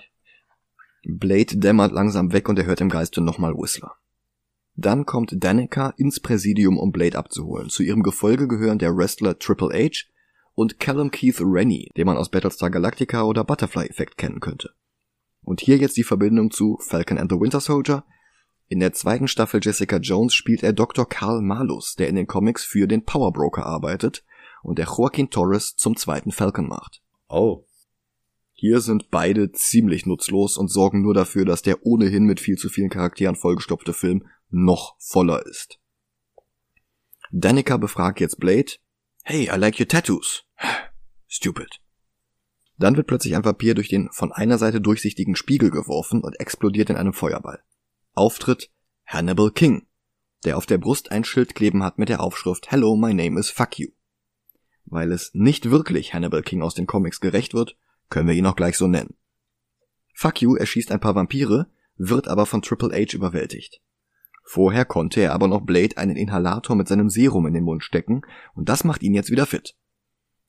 A: Blade dämmert langsam weg und er hört im Geiste nochmal Whistler. Dann kommt Danica ins Präsidium, um Blade abzuholen. Zu ihrem Gefolge gehören der Wrestler Triple H, und Callum Keith Rennie, den man aus Battlestar Galactica oder Butterfly Effect kennen könnte. Und hier jetzt die Verbindung zu Falcon and the Winter Soldier. In der zweiten Staffel Jessica Jones spielt er Dr. Karl Malus, der in den Comics für den Power Broker arbeitet und der Joaquin Torres zum zweiten Falcon macht.
B: Oh.
A: Hier sind beide ziemlich nutzlos und sorgen nur dafür, dass der ohnehin mit viel zu vielen Charakteren vollgestopfte Film noch voller ist. Danica befragt jetzt Blade, Hey, I like your tattoos. Stupid. Dann wird plötzlich ein Vampir durch den von einer Seite durchsichtigen Spiegel geworfen und explodiert in einem Feuerball. Auftritt Hannibal King, der auf der Brust ein Schild kleben hat mit der Aufschrift Hello, my name is fuck you. Weil es nicht wirklich Hannibal King aus den Comics gerecht wird, können wir ihn auch gleich so nennen. Fuck you erschießt ein paar Vampire, wird aber von Triple H überwältigt. Vorher konnte er aber noch Blade einen Inhalator mit seinem Serum in den Mund stecken und das macht ihn jetzt wieder fit.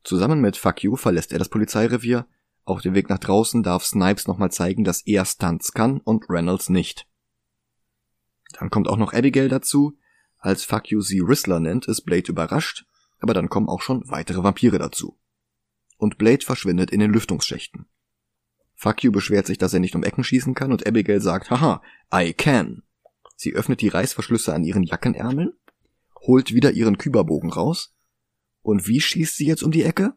A: Zusammen mit Fuck You verlässt er das Polizeirevier. Auf dem Weg nach draußen darf Snipes nochmal zeigen, dass er Stunts kann und Reynolds nicht. Dann kommt auch noch Abigail dazu. Als Fuck You sie Rizzler nennt, ist Blade überrascht, aber dann kommen auch schon weitere Vampire dazu. und Blade verschwindet in den Lüftungsschächten. Fuck you beschwert sich, dass er nicht um Ecken schießen kann und Abigail sagt, haha, I can. Sie öffnet die Reißverschlüsse an ihren Jackenärmeln, holt wieder ihren Küberbogen raus. Und wie schießt sie jetzt um die Ecke?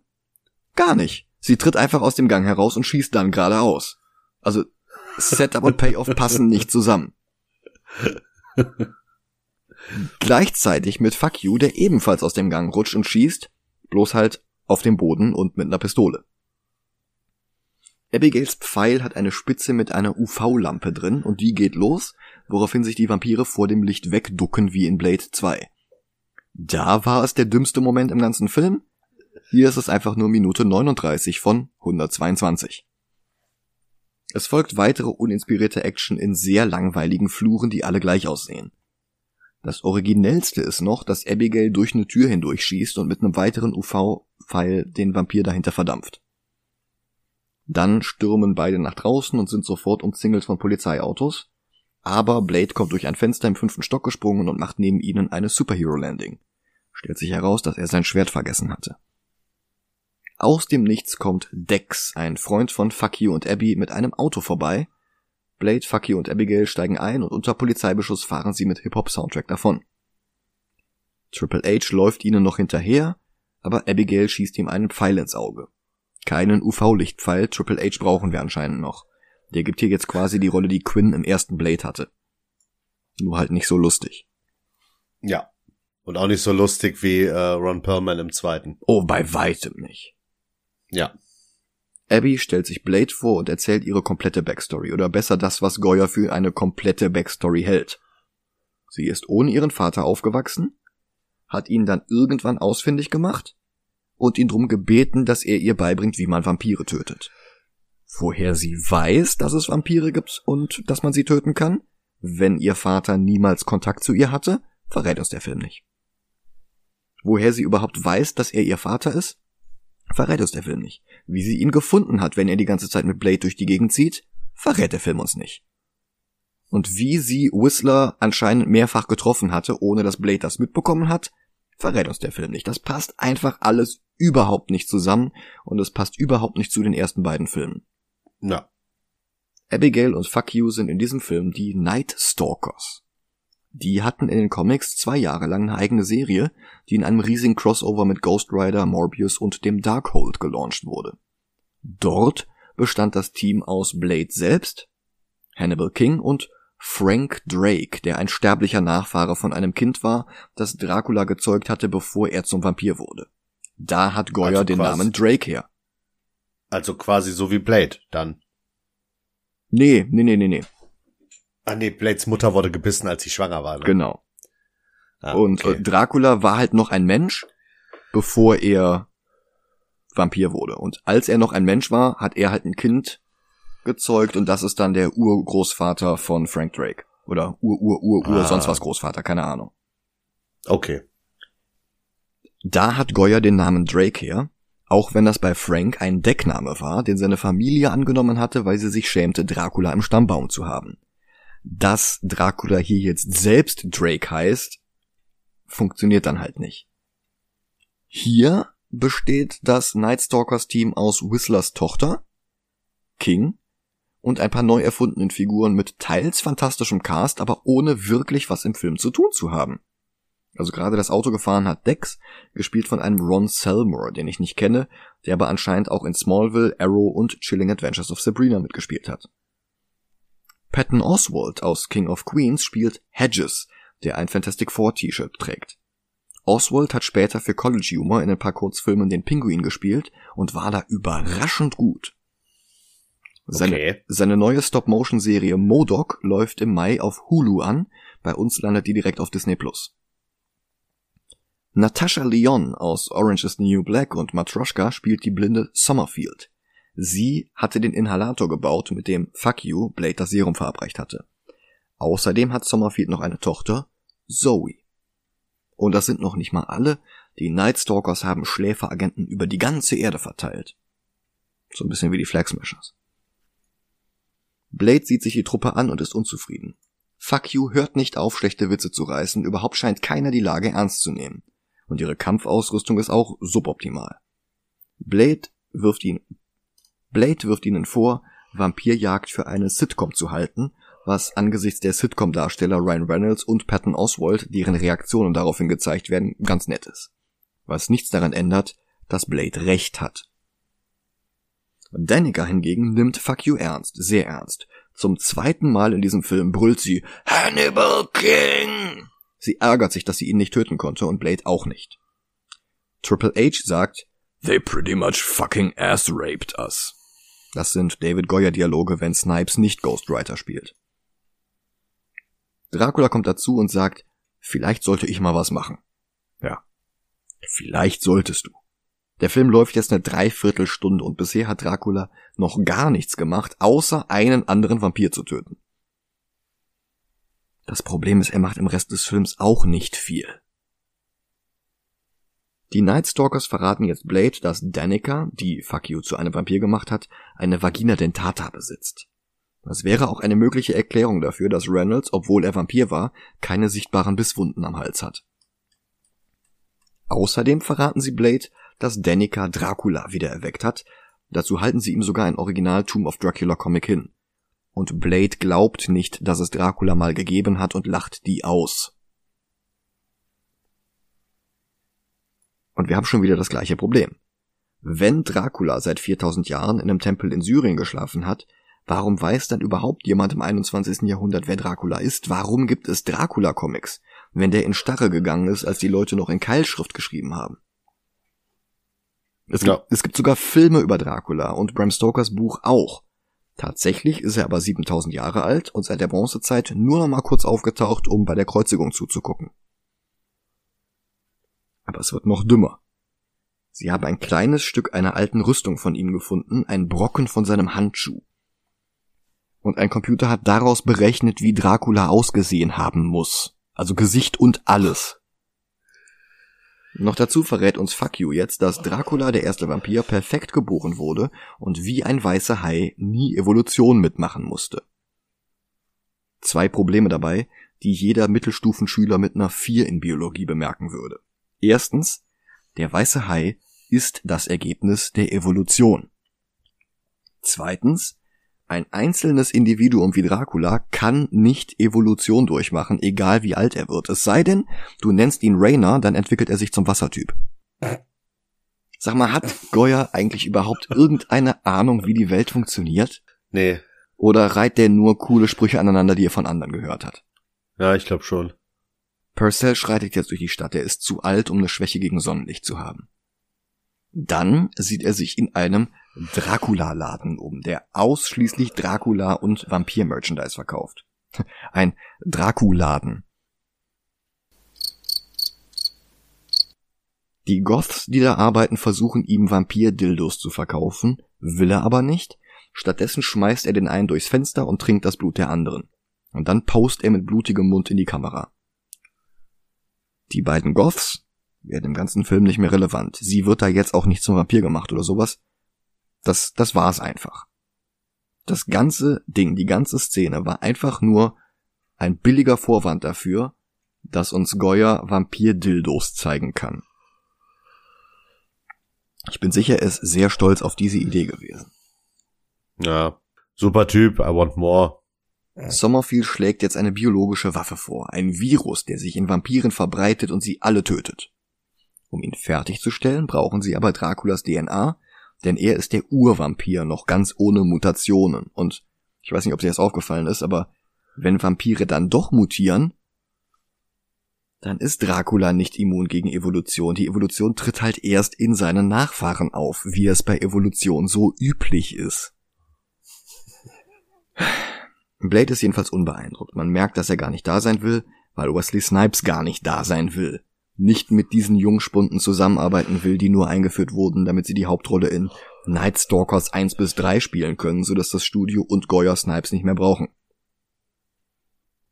A: Gar nicht. Sie tritt einfach aus dem Gang heraus und schießt dann geradeaus. Also Setup und Payoff passen nicht zusammen. Gleichzeitig mit Fuck You, der ebenfalls aus dem Gang rutscht und schießt, bloß halt auf dem Boden und mit einer Pistole. Abigails Pfeil hat eine Spitze mit einer UV-Lampe drin und die geht los, woraufhin sich die Vampire vor dem Licht wegducken wie in Blade 2. Da war es der dümmste Moment im ganzen Film. Hier ist es einfach nur Minute 39 von 122. Es folgt weitere uninspirierte Action in sehr langweiligen Fluren, die alle gleich aussehen. Das originellste ist noch, dass Abigail durch eine Tür hindurch schießt und mit einem weiteren UV-Pfeil den Vampir dahinter verdampft. Dann stürmen beide nach draußen und sind sofort umzingelt von Polizeiautos. Aber Blade kommt durch ein Fenster im fünften Stock gesprungen und macht neben ihnen eine Superhero-Landing. Stellt sich heraus, dass er sein Schwert vergessen hatte. Aus dem Nichts kommt Dex, ein Freund von Fucky und Abby, mit einem Auto vorbei Blade, Fucky und Abigail steigen ein und unter Polizeibeschuss fahren sie mit Hip-Hop-Soundtrack davon. Triple H läuft ihnen noch hinterher, aber Abigail schießt ihm einen Pfeil ins Auge. Keinen UV-Lichtpfeil, Triple H brauchen wir anscheinend noch. Der gibt hier jetzt quasi die Rolle, die Quinn im ersten Blade hatte. Nur halt nicht so lustig.
B: Ja. Und auch nicht so lustig wie äh, Ron Perlman im zweiten.
A: Oh, bei weitem nicht.
B: Ja.
A: Abby stellt sich Blade vor und erzählt ihre komplette Backstory, oder besser das, was Goya für eine komplette Backstory hält. Sie ist ohne ihren Vater aufgewachsen, hat ihn dann irgendwann ausfindig gemacht und ihn drum gebeten, dass er ihr beibringt, wie man Vampire tötet. Woher sie weiß, dass es Vampire gibt und dass man sie töten kann, wenn ihr Vater niemals Kontakt zu ihr hatte, verrät uns der Film nicht. Woher sie überhaupt weiß, dass er ihr Vater ist, verrät uns der Film nicht. Wie sie ihn gefunden hat, wenn er die ganze Zeit mit Blade durch die Gegend zieht, verrät der Film uns nicht. Und wie sie Whistler anscheinend mehrfach getroffen hatte, ohne dass Blade das mitbekommen hat, verrät uns der Film nicht. Das passt einfach alles überhaupt nicht zusammen und es passt überhaupt nicht zu den ersten beiden Filmen.
B: Na.
A: Abigail und Fuck You sind in diesem Film die Night Stalkers. Die hatten in den Comics zwei Jahre lang eine eigene Serie, die in einem riesigen Crossover mit Ghost Rider, Morbius und dem Darkhold gelauncht wurde. Dort bestand das Team aus Blade selbst, Hannibal King und Frank Drake, der ein sterblicher Nachfahre von einem Kind war, das Dracula gezeugt hatte, bevor er zum Vampir wurde. Da hat Goya also den Namen Drake her.
B: Also quasi so wie Blade, dann.
A: Nee, nee, nee, nee, nee.
B: Ah nee, Blades Mutter wurde gebissen, als sie schwanger war. Ne?
A: Genau. Ah, und okay. Dracula war halt noch ein Mensch, bevor er Vampir wurde. Und als er noch ein Mensch war, hat er halt ein Kind gezeugt und das ist dann der Urgroßvater von Frank Drake. Oder Ur-Ur-Ur-Ur, ah. sonst was Großvater, keine Ahnung.
B: Okay.
A: Da hat Goya den Namen Drake her, auch wenn das bei Frank ein Deckname war, den seine Familie angenommen hatte, weil sie sich schämte, Dracula im Stammbaum zu haben dass Dracula hier jetzt selbst Drake heißt, funktioniert dann halt nicht. Hier besteht das Nightstalkers Team aus Whistlers Tochter, King, und ein paar neu erfundenen Figuren mit teils fantastischem Cast, aber ohne wirklich was im Film zu tun zu haben. Also gerade das Auto gefahren hat Dex, gespielt von einem Ron Selmore, den ich nicht kenne, der aber anscheinend auch in Smallville, Arrow und Chilling Adventures of Sabrina mitgespielt hat. Patton Oswald aus King of Queens spielt Hedges, der ein Fantastic Four T-Shirt trägt. Oswald hat später für College Humor in ein paar Kurzfilmen den Pinguin gespielt und war da überraschend gut. Seine, okay. seine neue Stop-Motion-Serie Modoc läuft im Mai auf Hulu an, bei uns landet die direkt auf Disney+. Plus. Natasha Leon aus Orange is the New Black und Matroschka spielt die blinde Summerfield. Sie hatte den Inhalator gebaut, mit dem Fuck You Blade das Serum verabreicht hatte. Außerdem hat Sommerfield noch eine Tochter, Zoe. Und das sind noch nicht mal alle, die Nightstalkers haben Schläferagenten über die ganze Erde verteilt. So ein bisschen wie die Flag Smashers. Blade sieht sich die Truppe an und ist unzufrieden. Fuck You hört nicht auf, schlechte Witze zu reißen, überhaupt scheint keiner die Lage ernst zu nehmen. Und ihre Kampfausrüstung ist auch suboptimal. Blade wirft ihn, Blade wirft ihnen vor, Vampirjagd für eine Sitcom zu halten, was angesichts der Sitcom-Darsteller Ryan Reynolds und Patton Oswald, deren Reaktionen daraufhin gezeigt werden, ganz nett ist. Was nichts daran ändert, dass Blade recht hat. Danica hingegen nimmt Fuck You ernst, sehr ernst. Zum zweiten Mal in diesem Film brüllt sie Hannibal King! Sie ärgert sich, dass sie ihn nicht töten konnte und Blade auch nicht. Triple H sagt, They pretty much fucking ass raped us. Das sind David Goyer Dialoge, wenn Snipes nicht Ghostwriter spielt. Dracula kommt dazu und sagt, vielleicht sollte ich mal was machen. Ja. Vielleicht solltest du. Der Film läuft jetzt eine Dreiviertelstunde und bisher hat Dracula noch gar nichts gemacht, außer einen anderen Vampir zu töten. Das Problem ist, er macht im Rest des Films auch nicht viel. Die Nightstalkers verraten jetzt Blade, dass Danica, die Fuck You zu einem Vampir gemacht hat, eine Vagina dentata besitzt. Das wäre auch eine mögliche Erklärung dafür, dass Reynolds, obwohl er Vampir war, keine sichtbaren Bisswunden am Hals hat. Außerdem verraten sie Blade, dass Danica Dracula wiedererweckt hat. Dazu halten sie ihm sogar ein Original Tomb of Dracula Comic hin. Und Blade glaubt nicht, dass es Dracula mal gegeben hat und lacht die aus. Und wir haben schon wieder das gleiche Problem. Wenn Dracula seit 4000 Jahren in einem Tempel in Syrien geschlafen hat, warum weiß dann überhaupt jemand im 21. Jahrhundert, wer Dracula ist? Warum gibt es Dracula-Comics, wenn der in Starre gegangen ist, als die Leute noch in Keilschrift geschrieben haben? Es, ja. gibt, es gibt sogar Filme über Dracula und Bram Stokers Buch auch. Tatsächlich ist er aber 7000 Jahre alt und seit der Bronzezeit nur noch mal kurz aufgetaucht, um bei der Kreuzigung zuzugucken. Aber es wird noch dümmer. Sie haben ein kleines Stück einer alten Rüstung von ihm gefunden, ein Brocken von seinem Handschuh. Und ein Computer hat daraus berechnet, wie Dracula ausgesehen haben muss. Also Gesicht und alles. Noch dazu verrät uns Fuck You jetzt, dass Dracula, der erste Vampir, perfekt geboren wurde und wie ein weißer Hai nie Evolution mitmachen musste. Zwei Probleme dabei, die jeder Mittelstufenschüler mit einer 4 in Biologie bemerken würde. Erstens, der weiße Hai ist das Ergebnis der Evolution. Zweitens, ein einzelnes Individuum wie Dracula kann nicht Evolution durchmachen, egal wie alt er wird. Es sei denn, du nennst ihn Rainer, dann entwickelt er sich zum Wassertyp. Sag mal, hat Goya eigentlich überhaupt irgendeine Ahnung, wie die Welt funktioniert?
B: Nee.
A: Oder reiht der nur coole Sprüche aneinander, die er von anderen gehört hat?
B: Ja, ich glaube schon.
A: Purcell schreitet jetzt durch die Stadt, er ist zu alt, um eine Schwäche gegen Sonnenlicht zu haben. Dann sieht er sich in einem Dracula-Laden um, der ausschließlich Dracula und Vampir-Merchandise verkauft. Ein Draculaden. Die Goths, die da arbeiten, versuchen ihm Vampir-Dildos zu verkaufen, will er aber nicht. Stattdessen schmeißt er den einen durchs Fenster und trinkt das Blut der anderen. Und dann post er mit blutigem Mund in die Kamera. Die beiden Goths werden im ganzen Film nicht mehr relevant. Sie wird da jetzt auch nicht zum Vampir gemacht oder sowas. Das, das war's einfach. Das ganze Ding, die ganze Szene war einfach nur ein billiger Vorwand dafür, dass uns Goya Vampir-Dildos zeigen kann. Ich bin sicher, er ist sehr stolz auf diese Idee gewesen.
B: Ja, super Typ, I want more.
A: Sommerfield schlägt jetzt eine biologische Waffe vor, ein Virus, der sich in Vampiren verbreitet und sie alle tötet. Um ihn fertigzustellen, brauchen sie aber Draculas DNA, denn er ist der Urvampir, noch ganz ohne Mutationen. Und ich weiß nicht, ob dir das aufgefallen ist, aber wenn Vampire dann doch mutieren, dann ist Dracula nicht immun gegen Evolution. Die Evolution tritt halt erst in seinen Nachfahren auf, wie es bei Evolution so üblich ist. Blade ist jedenfalls unbeeindruckt. Man merkt, dass er gar nicht da sein will, weil Wesley Snipes gar nicht da sein will. Nicht mit diesen Jungspunden zusammenarbeiten will, die nur eingeführt wurden, damit sie die Hauptrolle in Night Stalkers 1 bis 3 spielen können, sodass das Studio und Goya Snipes nicht mehr brauchen.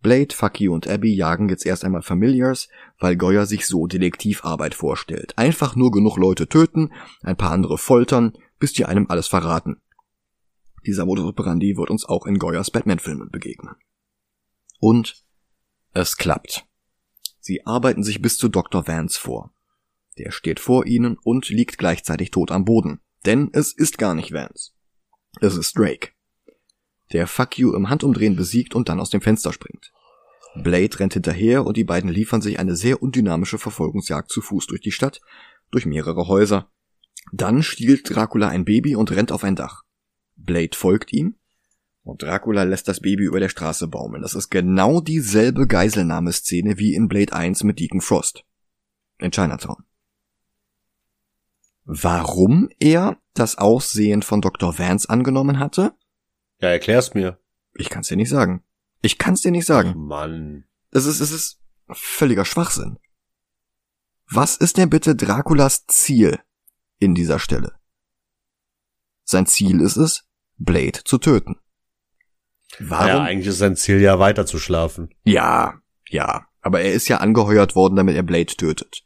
A: Blade, Fucky und Abby jagen jetzt erst einmal Familiars, weil Goya sich so Detektivarbeit vorstellt. Einfach nur genug Leute töten, ein paar andere foltern, bis die einem alles verraten. Dieser Modus operandi wird uns auch in Goyas Batman-Filmen begegnen. Und es klappt. Sie arbeiten sich bis zu Dr. Vance vor. Der steht vor ihnen und liegt gleichzeitig tot am Boden. Denn es ist gar nicht Vance. Es ist Drake. Der Fuck You im Handumdrehen besiegt und dann aus dem Fenster springt. Blade rennt hinterher und die beiden liefern sich eine sehr undynamische Verfolgungsjagd zu Fuß durch die Stadt, durch mehrere Häuser. Dann stiehlt Dracula ein Baby und rennt auf ein Dach. Blade folgt ihm und Dracula lässt das Baby über der Straße baumeln. Das ist genau dieselbe Geiselnahmeszene wie in Blade 1 mit Deacon Frost. In Chinatown. Warum er das Aussehen von Dr. Vance angenommen hatte?
B: Ja, erklär's mir.
A: Ich kann's dir nicht sagen. Ich kann's dir nicht sagen.
B: Ach, Mann.
A: Es ist, es ist völliger Schwachsinn. Was ist denn bitte Draculas Ziel in dieser Stelle? Sein Ziel ist es, Blade zu töten.
B: Warum? Ja, eigentlich ist sein Ziel ja weiter zu schlafen.
A: Ja, ja. Aber er ist ja angeheuert worden, damit er Blade tötet.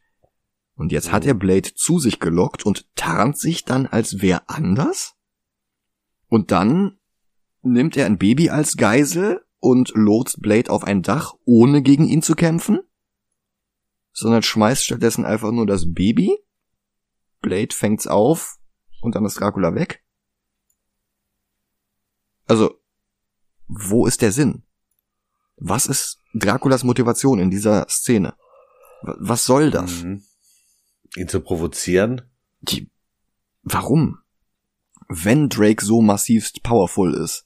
A: Und jetzt hat er Blade zu sich gelockt und tarnt sich dann als wer anders? Und dann nimmt er ein Baby als Geisel und lotst Blade auf ein Dach, ohne gegen ihn zu kämpfen? Sondern schmeißt stattdessen einfach nur das Baby? Blade fängt's auf und dann ist Dracula weg? Also, wo ist der Sinn? Was ist Draculas Motivation in dieser Szene? Was soll das? Mhm.
B: Ihn zu provozieren?
A: Die, warum? Wenn Drake so massivst powerful ist,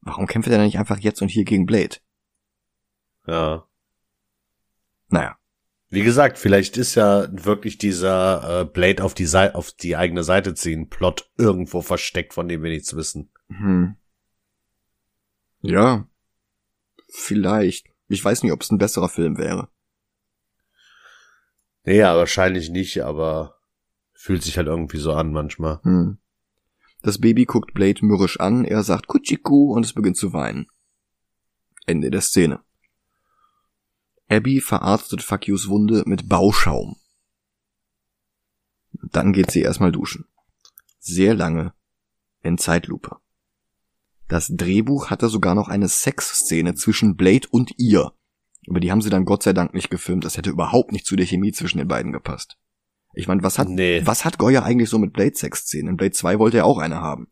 A: warum kämpft er denn nicht einfach jetzt und hier gegen Blade?
B: Ja.
A: Naja.
B: Wie gesagt, vielleicht ist ja wirklich dieser äh, Blade auf die, Seite, auf die eigene Seite ziehen Plot irgendwo versteckt, von dem wir nichts wissen.
A: Hm. Ja. Vielleicht. Ich weiß nicht, ob es ein besserer Film wäre.
B: Nee, ja, wahrscheinlich nicht, aber fühlt sich halt irgendwie so an manchmal.
A: Hm. Das Baby guckt Blade mürrisch an, er sagt Kuchiku und es beginnt zu weinen. Ende der Szene. Abby verarztet Fakius Wunde mit Bauschaum. Dann geht sie erstmal duschen. Sehr lange in Zeitlupe. Das Drehbuch hatte sogar noch eine Sexszene zwischen Blade und ihr. Aber die haben sie dann Gott sei Dank nicht gefilmt. Das hätte überhaupt nicht zu der Chemie zwischen den beiden gepasst. Ich meine, was hat, nee. was hat Goya eigentlich so mit Blade-Sex-Szenen? In Blade 2 wollte er auch eine haben.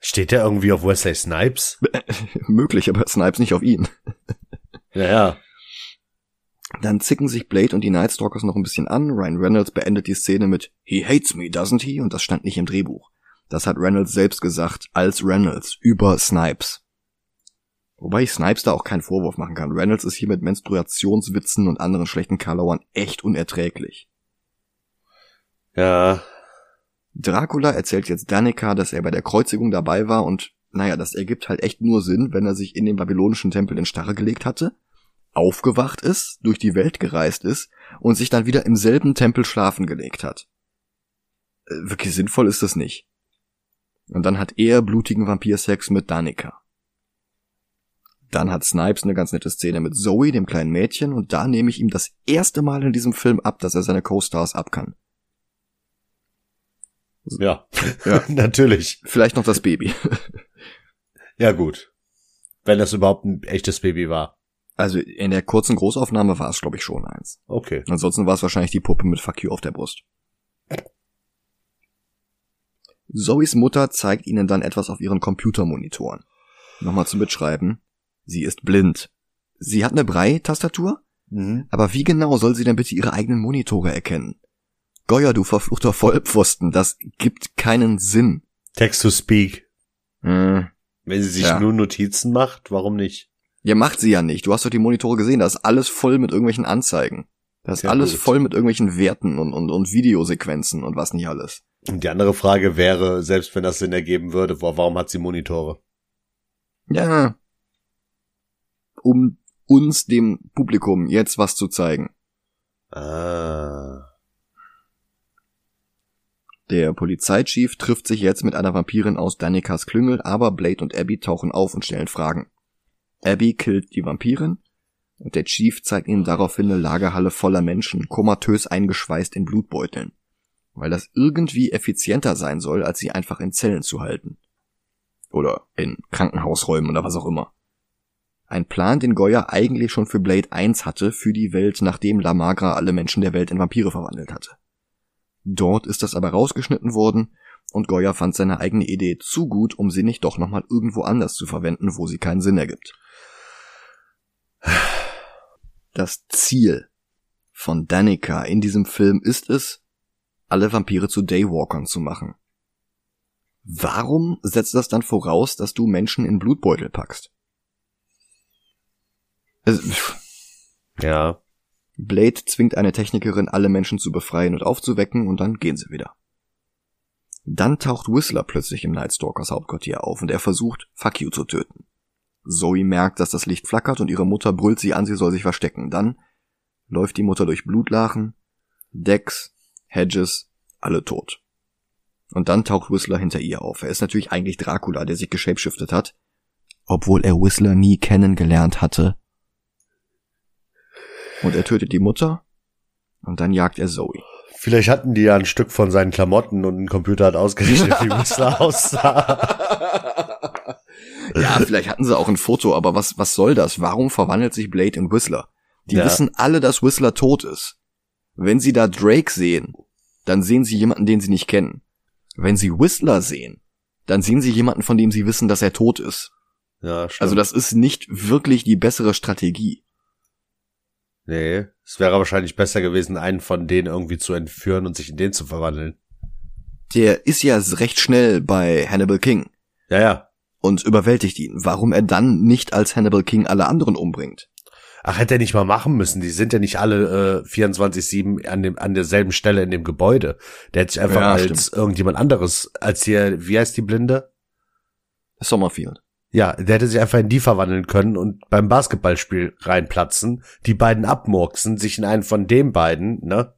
B: Steht der irgendwie auf Wesley Snipes?
A: Möglich, aber Snipes nicht auf ihn.
B: ja, ja.
A: Dann zicken sich Blade und die Nightstalkers noch ein bisschen an. Ryan Reynolds beendet die Szene mit He hates me, doesn't he? Und das stand nicht im Drehbuch. Das hat Reynolds selbst gesagt, als Reynolds, über Snipes. Wobei ich Snipes da auch keinen Vorwurf machen kann. Reynolds ist hier mit Menstruationswitzen und anderen schlechten Karlauern echt unerträglich.
B: Ja.
A: Dracula erzählt jetzt Danica, dass er bei der Kreuzigung dabei war und naja, das ergibt halt echt nur Sinn, wenn er sich in den babylonischen Tempel in Starre gelegt hatte, aufgewacht ist, durch die Welt gereist ist und sich dann wieder im selben Tempel schlafen gelegt hat. Äh, wirklich sinnvoll ist das nicht. Und dann hat er blutigen Vampirsex mit Danica. Dann hat Snipes eine ganz nette Szene mit Zoe, dem kleinen Mädchen, und da nehme ich ihm das erste Mal in diesem Film ab, dass er seine Co-Stars ab kann.
B: Ja, ja. natürlich.
A: Vielleicht noch das Baby.
B: ja, gut. Wenn das überhaupt ein echtes Baby war.
A: Also in der kurzen Großaufnahme war es, glaube ich, schon eins.
B: Okay.
A: Ansonsten war es wahrscheinlich die Puppe mit Fuck you auf der Brust. Zoes Mutter zeigt ihnen dann etwas auf ihren Computermonitoren. Nochmal zum Mitschreiben. Sie ist blind. Sie hat eine Brei-Tastatur? Mhm. Aber wie genau soll sie denn bitte ihre eigenen Monitore erkennen? Goya, du verfluchter Vollpfosten, das gibt keinen Sinn.
B: Text to speak. Mhm. Wenn sie sich ja. nur Notizen macht, warum nicht?
A: Ja, macht sie ja nicht. Du hast doch die Monitore gesehen, da ist alles voll mit irgendwelchen Anzeigen. Da ist alles gut. voll mit irgendwelchen Werten und, und, und Videosequenzen und was nicht alles.
B: Und die andere Frage wäre, selbst wenn das Sinn ergeben würde, warum hat sie Monitore?
A: Ja. Um uns, dem Publikum, jetzt was zu zeigen.
B: Ah.
A: Der Polizeichief trifft sich jetzt mit einer Vampirin aus Danikas Klüngel, aber Blade und Abby tauchen auf und stellen Fragen. Abby killt die Vampirin und der Chief zeigt ihnen daraufhin eine Lagerhalle voller Menschen, komatös eingeschweißt in Blutbeuteln weil das irgendwie effizienter sein soll, als sie einfach in Zellen zu halten. Oder in Krankenhausräumen oder was auch immer. Ein Plan, den Goya eigentlich schon für Blade 1 hatte, für die Welt, nachdem La Magra alle Menschen der Welt in Vampire verwandelt hatte. Dort ist das aber rausgeschnitten worden und Goya fand seine eigene Idee zu gut, um sie nicht doch nochmal irgendwo anders zu verwenden, wo sie keinen Sinn ergibt. Das Ziel von Danica in diesem Film ist es, alle Vampire zu Daywalkern zu machen. Warum setzt das dann voraus, dass du Menschen in Blutbeutel packst?
B: ja.
A: Blade zwingt eine Technikerin, alle Menschen zu befreien und aufzuwecken, und dann gehen sie wieder. Dann taucht Whistler plötzlich im Nightstalkers Hauptquartier auf und er versucht, Fuck you zu töten. Zoe merkt, dass das Licht flackert und ihre Mutter brüllt sie an, sie soll sich verstecken. Dann läuft die Mutter durch Blutlachen, Dex, Hedges, alle tot. Und dann taucht Whistler hinter ihr auf. Er ist natürlich eigentlich Dracula, der sich geshapeshiftet hat, obwohl er Whistler nie kennengelernt hatte. Und er tötet die Mutter und dann jagt er Zoe.
B: Vielleicht hatten die ja ein Stück von seinen Klamotten und ein Computer hat ausgerechnet, wie Whistler aussah.
A: Ja, vielleicht hatten sie auch ein Foto, aber was, was soll das? Warum verwandelt sich Blade in Whistler? Die ja. wissen alle, dass Whistler tot ist. Wenn sie da Drake sehen, dann sehen sie jemanden, den sie nicht kennen. Wenn sie Whistler sehen, dann sehen sie jemanden, von dem sie wissen, dass er tot ist.
B: Ja, stimmt.
A: Also das ist nicht wirklich die bessere Strategie.
B: Nee, es wäre wahrscheinlich besser gewesen, einen von denen irgendwie zu entführen und sich in den zu verwandeln.
A: Der ist ja recht schnell bei Hannibal King.
B: Ja, ja.
A: Und überwältigt ihn. Warum er dann nicht als Hannibal King alle anderen umbringt?
B: Ach, hätte er nicht mal machen müssen. Die sind ja nicht alle äh, 24-7 an, dem, an derselben Stelle in dem Gebäude. Der hätte sich einfach ja, als stimmt. irgendjemand anderes, als hier, wie heißt die Blinde?
A: Sommerfield.
B: Ja, der hätte sich einfach in die verwandeln können und beim Basketballspiel reinplatzen, die beiden abmurksen, sich in einen von den beiden, ne?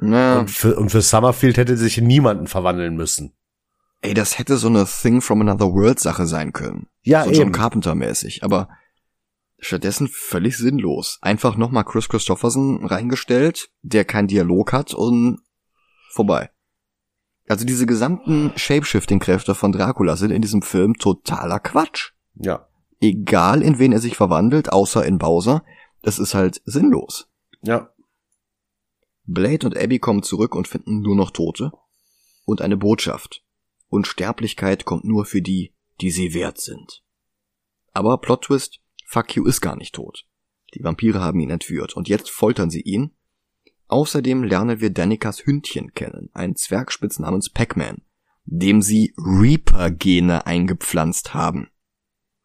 B: Ja. Und, für, und für Summerfield hätte sich in niemanden verwandeln müssen.
A: Ey, das hätte so eine Thing from Another World Sache sein können.
B: Ja,
A: so eben. John Carpenter mäßig, aber stattdessen völlig sinnlos. Einfach nochmal Chris Christopherson reingestellt, der keinen Dialog hat und vorbei. Also diese gesamten Shapeshifting-Kräfte von Dracula sind in diesem Film totaler Quatsch.
B: Ja.
A: Egal in wen er sich verwandelt, außer in Bowser, das ist halt sinnlos.
B: Ja.
A: Blade und Abby kommen zurück und finden nur noch Tote und eine Botschaft. Unsterblichkeit kommt nur für die, die sie wert sind. Aber Plot Twist, Fuck you ist gar nicht tot. Die Vampire haben ihn entführt und jetzt foltern sie ihn Außerdem lernen wir Danikas Hündchen kennen, ein Zwergspitz namens Pac-Man, dem sie Reaper-Gene eingepflanzt haben.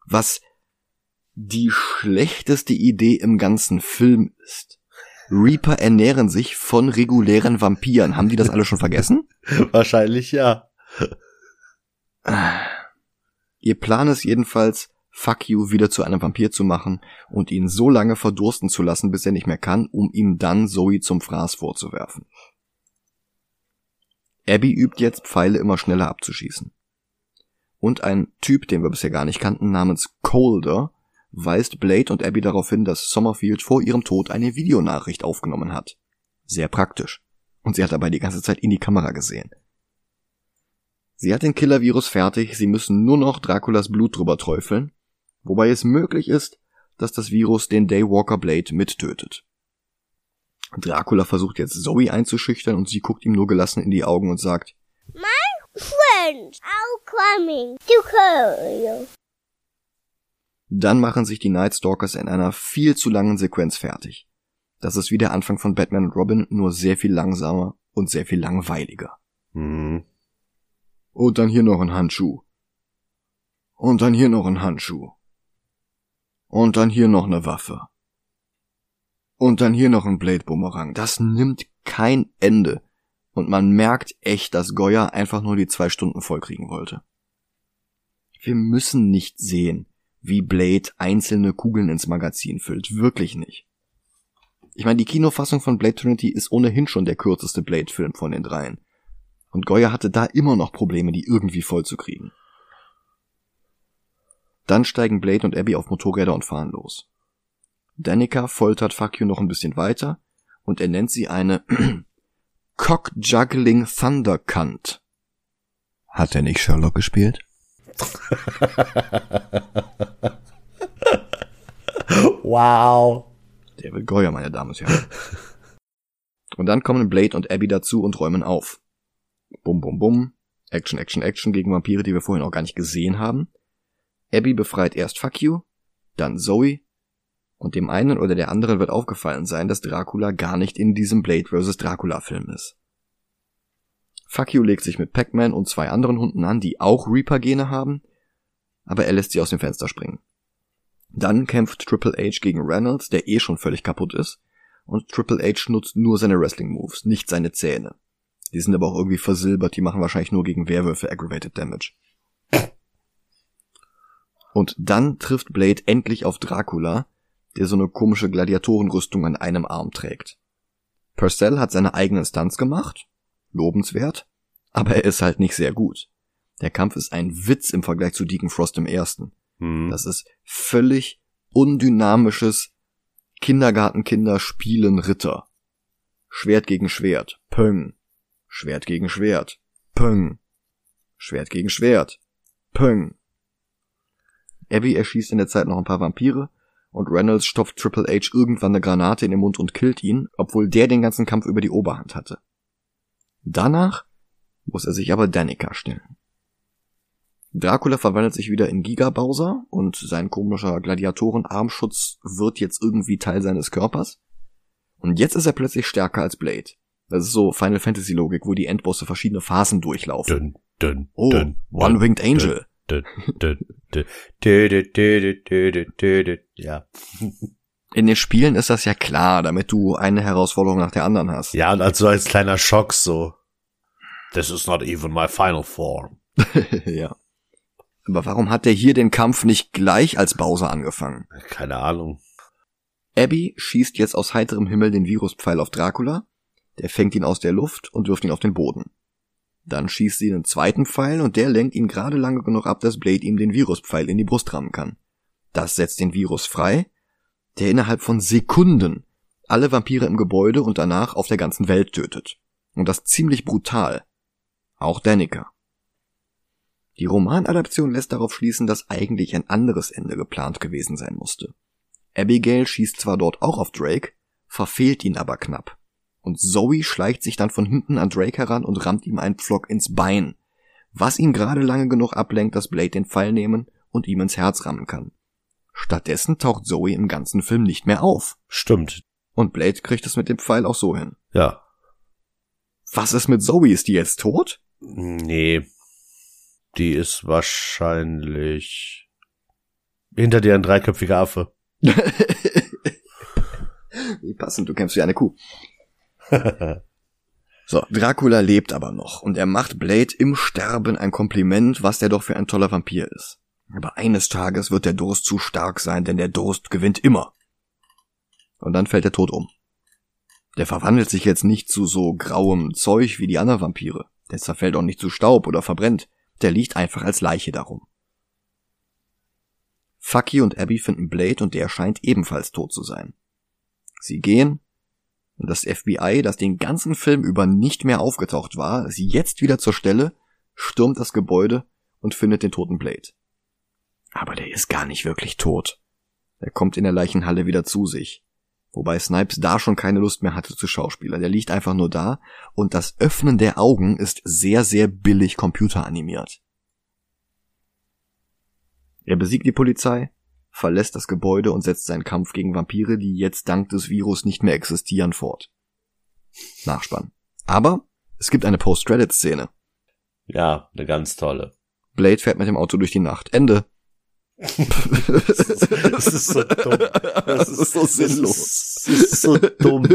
A: Was die schlechteste Idee im ganzen Film ist. Reaper ernähren sich von regulären Vampiren. Haben die das alle schon vergessen?
B: Wahrscheinlich ja.
A: Ihr Plan ist jedenfalls, Fuck You wieder zu einem Vampir zu machen und ihn so lange verdursten zu lassen, bis er nicht mehr kann, um ihm dann Zoe zum Fraß vorzuwerfen. Abby übt jetzt Pfeile immer schneller abzuschießen. Und ein Typ, den wir bisher gar nicht kannten, namens Colder, weist Blade und Abby darauf hin, dass Sommerfield vor ihrem Tod eine Videonachricht aufgenommen hat. Sehr praktisch. Und sie hat dabei die ganze Zeit in die Kamera gesehen. Sie hat den Killer-Virus fertig, sie müssen nur noch Draculas Blut drüber träufeln wobei es möglich ist, dass das Virus den Daywalker Blade mittötet. Dracula versucht jetzt Zoe einzuschüchtern und sie guckt ihm nur gelassen in die Augen und sagt, My friends are coming to kill you. Dann machen sich die Night Stalkers in einer viel zu langen Sequenz fertig. Das ist wie der Anfang von Batman und Robin, nur sehr viel langsamer und sehr viel langweiliger.
B: Mhm.
A: Und dann hier noch ein Handschuh. Und dann hier noch ein Handschuh. Und dann hier noch eine Waffe. Und dann hier noch ein Blade Boomerang. Das nimmt kein Ende. Und man merkt echt, dass Goya einfach nur die zwei Stunden vollkriegen wollte. Wir müssen nicht sehen, wie Blade einzelne Kugeln ins Magazin füllt. Wirklich nicht. Ich meine, die Kinofassung von Blade Trinity ist ohnehin schon der kürzeste Blade-Film von den dreien. Und Goya hatte da immer noch Probleme, die irgendwie vollzukriegen. Dann steigen Blade und Abby auf Motorräder und fahren los. Danica foltert Fuck You noch ein bisschen weiter und er nennt sie eine Cock-Juggling Thundercunt. Hat er nicht Sherlock gespielt?
B: wow.
A: Der will Goya, meine Damen und Herren. Und dann kommen Blade und Abby dazu und räumen auf. Bum, bum, bum. Action, Action, Action gegen Vampire, die wir vorhin auch gar nicht gesehen haben. Abby befreit erst Fuck You, dann Zoe, und dem einen oder der anderen wird aufgefallen sein, dass Dracula gar nicht in diesem Blade vs. Dracula Film ist. Fuck You legt sich mit Pac-Man und zwei anderen Hunden an, die auch Reaper-Gene haben, aber er lässt sie aus dem Fenster springen. Dann kämpft Triple H gegen Reynolds, der eh schon völlig kaputt ist, und Triple H nutzt nur seine Wrestling-Moves, nicht seine Zähne. Die sind aber auch irgendwie versilbert, die machen wahrscheinlich nur gegen Werwölfe Aggravated Damage. Und dann trifft Blade endlich auf Dracula, der so eine komische Gladiatorenrüstung an einem Arm trägt. Purcell hat seine eigenen Stunts gemacht, lobenswert, aber er ist halt nicht sehr gut. Der Kampf ist ein Witz im Vergleich zu Deacon Frost im ersten.
B: Hm.
A: Das ist völlig undynamisches Kindergartenkinder spielen Ritter. Schwert gegen Schwert, Pöng. Schwert gegen Schwert, Pöng. Schwert gegen Schwert, Pöng. Abby erschießt in der Zeit noch ein paar Vampire und Reynolds stopft Triple H irgendwann eine Granate in den Mund und killt ihn, obwohl der den ganzen Kampf über die Oberhand hatte. Danach muss er sich aber Danica stellen. Dracula verwandelt sich wieder in Giga Bowser und sein komischer Gladiatorenarmschutz wird jetzt irgendwie Teil seines Körpers. Und jetzt ist er plötzlich stärker als Blade. Das ist so Final Fantasy Logik, wo die Endbosse verschiedene Phasen durchlaufen.
B: Dun, dun,
A: oh,
B: dun, One Winged Angel. Ja.
A: In den Spielen ist das ja klar, damit du eine Herausforderung nach der anderen hast.
B: Ja, und also als kleiner Schock so. This is not even my final form.
A: ja. Aber warum hat der hier den Kampf nicht gleich als Bowser angefangen?
B: Keine Ahnung.
A: Abby schießt jetzt aus heiterem Himmel den Viruspfeil auf Dracula der fängt ihn aus der Luft und wirft ihn auf den Boden. Dann schießt sie einen zweiten Pfeil und der lenkt ihn gerade lange genug ab, dass Blade ihm den Viruspfeil in die Brust rammen kann. Das setzt den Virus frei, der innerhalb von Sekunden alle Vampire im Gebäude und danach auf der ganzen Welt tötet. Und das ziemlich brutal. Auch Danica. Die Romanadaption lässt darauf schließen, dass eigentlich ein anderes Ende geplant gewesen sein musste. Abigail schießt zwar dort auch auf Drake, verfehlt ihn aber knapp. Und Zoe schleicht sich dann von hinten an Drake heran und rammt ihm einen Pflock ins Bein, was ihn gerade lange genug ablenkt, dass Blade den Pfeil nehmen und ihm ins Herz rammen kann. Stattdessen taucht Zoe im ganzen Film nicht mehr auf.
B: Stimmt.
A: Und Blade kriegt es mit dem Pfeil auch so hin.
B: Ja.
A: Was ist mit Zoe? Ist die jetzt tot?
B: Nee. Die ist wahrscheinlich hinter dir ein dreiköpfiger Affe.
A: Wie passend, du kämpfst wie eine Kuh. So, Dracula lebt aber noch und er macht Blade im Sterben ein Kompliment, was der doch für ein toller Vampir ist. Aber eines Tages wird der Durst zu stark sein, denn der Durst gewinnt immer. Und dann fällt er tot um. Der verwandelt sich jetzt nicht zu so grauem Zeug wie die anderen Vampire. Der zerfällt auch nicht zu Staub oder verbrennt. Der liegt einfach als Leiche darum. Fucky und Abby finden Blade und der scheint ebenfalls tot zu sein. Sie gehen, das FBI, das den ganzen Film über nicht mehr aufgetaucht war, ist jetzt wieder zur Stelle, stürmt das Gebäude und findet den toten Blade. Aber der ist gar nicht wirklich tot. Er kommt in der Leichenhalle wieder zu sich. Wobei Snipes da schon keine Lust mehr hatte zu Schauspieler. Der liegt einfach nur da und das Öffnen der Augen ist sehr, sehr billig computeranimiert. Er besiegt die Polizei, verlässt das Gebäude und setzt seinen Kampf gegen Vampire, die jetzt dank des Virus nicht mehr existieren, fort. Nachspann. Aber es gibt eine Post-Credit-Szene.
B: Ja, eine ganz tolle.
A: Blade fährt mit dem Auto durch die Nacht. Ende.
B: Das ist so dumm.
A: Das ist so sinnlos.
B: Das ist so dumm.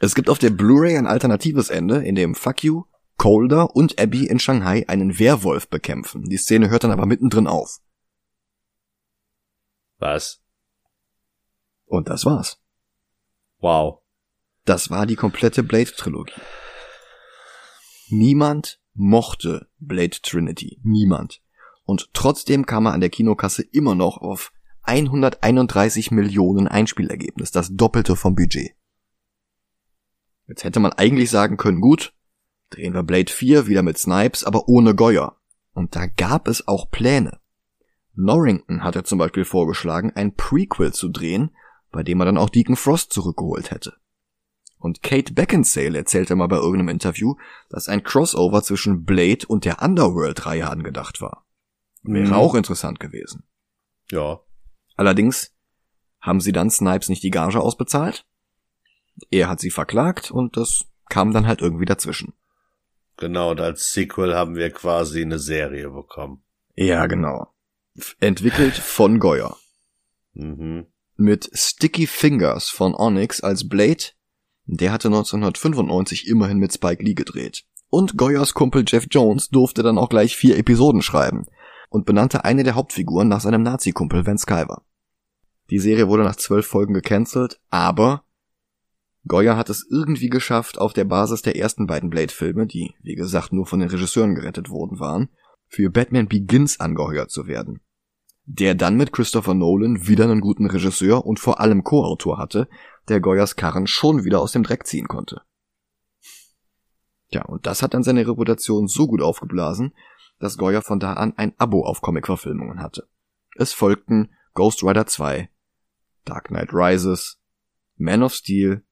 A: Es gibt auf der Blu-ray ein alternatives Ende, in dem Fuck You, Colder und Abby in Shanghai einen Werwolf bekämpfen. Die Szene hört dann aber mittendrin auf.
B: Was?
A: Und das war's.
B: Wow.
A: Das war die komplette Blade-Trilogie. Niemand mochte Blade Trinity. Niemand. Und trotzdem kam er an der Kinokasse immer noch auf 131 Millionen Einspielergebnis, das Doppelte vom Budget. Jetzt hätte man eigentlich sagen können, gut, drehen wir Blade 4 wieder mit Snipes, aber ohne Goyer. Und da gab es auch Pläne. Norrington hatte zum Beispiel vorgeschlagen, ein Prequel zu drehen, bei dem er dann auch Deacon Frost zurückgeholt hätte. Und Kate Beckinsale erzählte mal bei irgendeinem Interview, dass ein Crossover zwischen Blade und der Underworld-Reihe angedacht war. Wäre
B: Mhm.
A: auch interessant gewesen.
B: Ja.
A: Allerdings haben sie dann Snipes nicht die Gage ausbezahlt. Er hat sie verklagt und das kam dann halt irgendwie dazwischen.
B: Genau, und als Sequel haben wir quasi eine Serie bekommen.
A: Ja, genau. Entwickelt von Goyer.
B: Mhm.
A: Mit Sticky Fingers von Onyx als Blade. Der hatte 1995 immerhin mit Spike Lee gedreht. Und Goyers Kumpel Jeff Jones durfte dann auch gleich vier Episoden schreiben und benannte eine der Hauptfiguren nach seinem Nazi-Kumpel Van Skyver. Die Serie wurde nach zwölf Folgen gecancelt, aber Goyer hat es irgendwie geschafft, auf der Basis der ersten beiden Blade-Filme, die, wie gesagt, nur von den Regisseuren gerettet worden waren, für Batman Begins angeheuert zu werden. Der dann mit Christopher Nolan wieder einen guten Regisseur und vor allem Co-Autor hatte, der Goyers Karren schon wieder aus dem Dreck ziehen konnte. Ja, und das hat dann seine Reputation so gut aufgeblasen, dass Goyer von da an ein Abo auf Comic-Verfilmungen hatte. Es folgten Ghost Rider 2, Dark Knight Rises, Man of Steel,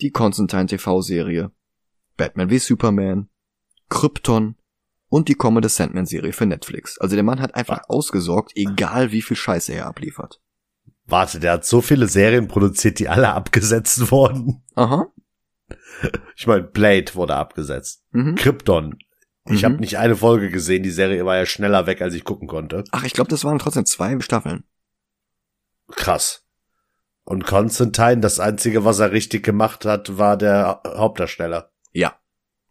A: die Constantine TV-Serie, Batman wie Superman, Krypton und die kommende Sandman-Serie für Netflix. Also der Mann hat einfach ausgesorgt, egal wie viel Scheiße er abliefert.
B: Warte, der hat so viele Serien produziert, die alle abgesetzt wurden.
A: Aha.
B: Ich meine, Blade wurde abgesetzt.
A: Mhm.
B: Krypton. Ich
A: Mhm.
B: habe nicht eine Folge gesehen, die Serie war ja schneller weg, als ich gucken konnte.
A: Ach, ich glaube, das waren trotzdem zwei Staffeln.
B: Krass. Und Constantine, das einzige, was er richtig gemacht hat, war der Ha- Hauptdarsteller.
A: Ja.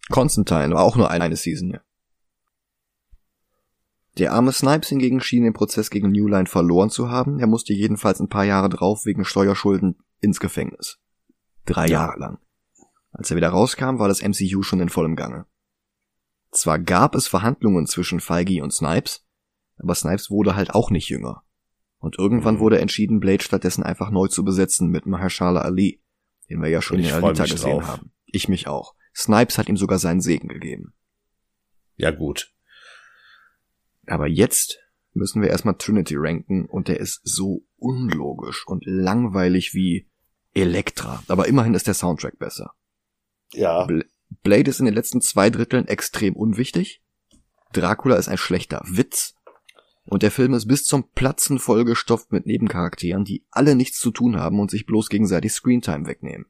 A: Constantine war auch nur eine Season, ja. Der arme Snipes hingegen schien den Prozess gegen New Line verloren zu haben. Er musste jedenfalls ein paar Jahre drauf wegen Steuerschulden ins Gefängnis. Drei
B: Ja.
A: Jahre lang. Als er wieder rauskam, war das MCU schon in vollem Gange. Zwar gab es Verhandlungen zwischen Feige und Snipes, aber Snipes wurde halt auch nicht jünger. Und irgendwann
B: Mhm.
A: wurde entschieden, Blade stattdessen einfach neu zu besetzen mit Mahershala Ali, den wir ja schon in
B: ich freu
A: Alita gesehen
B: drauf.
A: haben. Ich mich auch. Snipes hat ihm sogar seinen Segen gegeben.
B: Ja gut.
A: Aber jetzt müssen wir erstmal Trinity ranken und der ist so unlogisch und langweilig wie Elektra. Aber immerhin ist der Soundtrack besser.
B: Ja.
A: Bl Blade ist in den letzten zwei Dritteln extrem unwichtig. Dracula ist ein schlechter Witz. Und der Film ist bis zum Platzen vollgestopft mit Nebencharakteren, die alle nichts zu tun haben und sich bloß gegenseitig Screentime wegnehmen.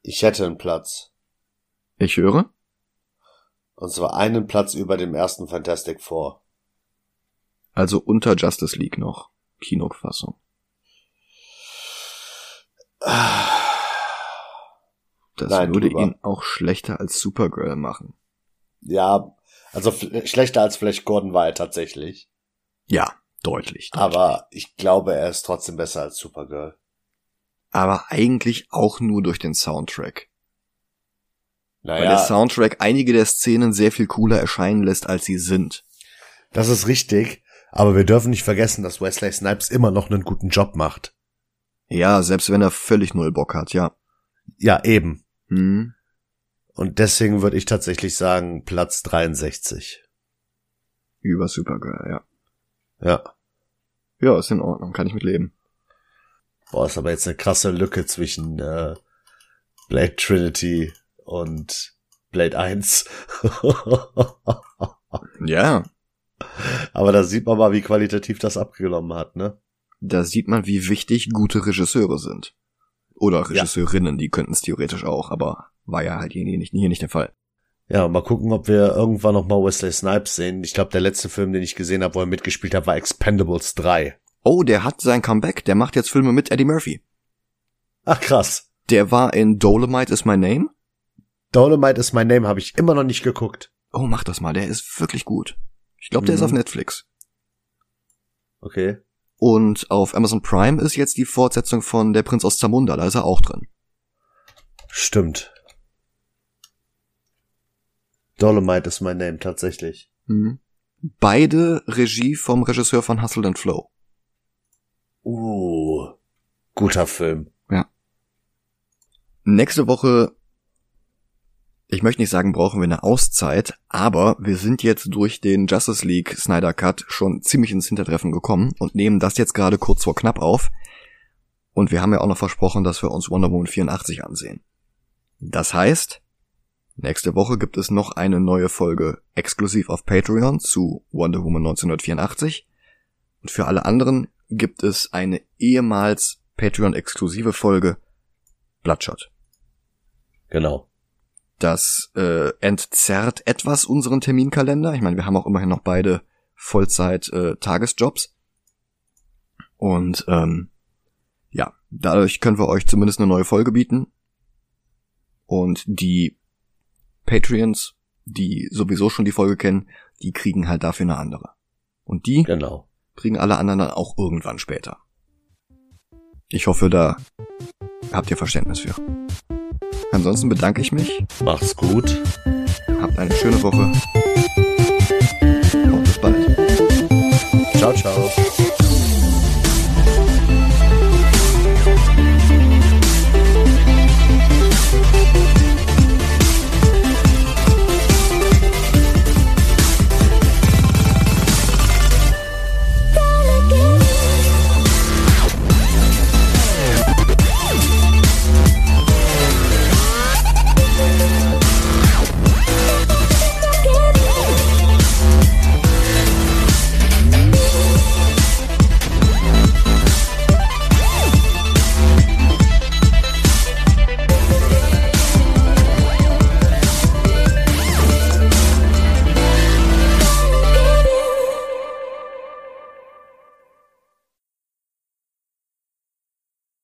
B: Ich hätte einen Platz.
A: Ich höre?
B: Und zwar einen Platz über dem ersten Fantastic Four.
A: Also unter Justice League noch. Kinofassung. Das
B: Nein,
A: würde
B: drüber.
A: ihn auch schlechter als Supergirl machen.
B: Ja, also schlechter als vielleicht Gordon war er tatsächlich.
A: Ja, deutlich. deutlich.
B: Aber ich glaube, er ist trotzdem besser als Supergirl.
A: Aber eigentlich auch nur durch den Soundtrack. Weil der
B: Naja,
A: Soundtrack einige der Szenen sehr viel cooler erscheinen lässt, als sie sind.
B: das ist richtig. Aber wir dürfen nicht vergessen, dass Wesley Snipes immer noch einen guten Job macht.
A: Ja, selbst wenn er völlig null Bock hat, ja.
B: Ja, eben.
A: Hm.
B: Und deswegen würde ich tatsächlich sagen, Platz 63.
A: Über Supergirl, ja.
B: Ja.
A: Ja, ist in Ordnung, kann ich mit leben.
B: Boah, ist aber jetzt eine krasse Lücke zwischen äh, Blade Trinity und Blade 1.
A: Ja,
B: aber da sieht man mal, wie qualitativ das abgenommen hat, ne?
A: da sieht man, wie wichtig gute Regisseure sind. Oder Regisseurinnen, die könnten es theoretisch auch, aber war ja halt hier nicht, hier nicht der Fall.
B: Ja, mal gucken, ob wir irgendwann noch mal Wesley Snipes sehen. Ich glaube, der letzte Film, den ich gesehen habe, wo er mitgespielt hat, war Expendables 3.
A: Oh, der hat sein Comeback, der macht jetzt Filme mit Eddie Murphy.
B: Ach krass.
A: Der war in Dolomite is My Name.
B: Dolomite is my name habe ich immer noch nicht geguckt.
A: Oh, mach das mal, der ist wirklich gut. Ich glaube, der ist
B: Mhm.
A: auf Netflix.
B: Okay.
A: Und auf Amazon Prime ist jetzt die Fortsetzung von Der Prinz aus Zamunda, da ist er auch drin.
B: Stimmt. Dolomite is my name, tatsächlich.
A: Mhm. Beide Regie vom Regisseur von Hustle and Flow.
B: Uh, guter Film.
A: Nächste Woche, ich möchte nicht sagen, brauchen wir eine Auszeit, aber wir sind jetzt durch den Justice League Snyder Cut schon ziemlich ins Hintertreffen gekommen und nehmen das jetzt gerade kurz vor knapp auf. Und wir haben ja auch noch versprochen, dass wir uns Wonder Woman 84 ansehen. Das heißt, nächste Woche gibt es noch eine neue Folge exklusiv auf Patreon zu Wonder Woman 1984. Und für alle anderen gibt es eine ehemals Patreon-exklusive Folge Bloodshot.
B: Genau.
A: Das äh, entzerrt etwas unseren Terminkalender. Ich meine, wir haben auch immerhin noch beide Vollzeit-Tagesjobs. Äh, Und ähm, ja, dadurch können wir euch zumindest eine neue Folge bieten. Und die Patreons, die sowieso schon die Folge kennen, die kriegen halt dafür eine andere. Und die
B: genau.
A: kriegen alle anderen dann auch irgendwann später. Ich hoffe, da habt ihr Verständnis für. Ansonsten bedanke ich mich.
B: Macht's gut.
A: Habt eine schöne Woche. Und bis bald.
B: Ciao, ciao.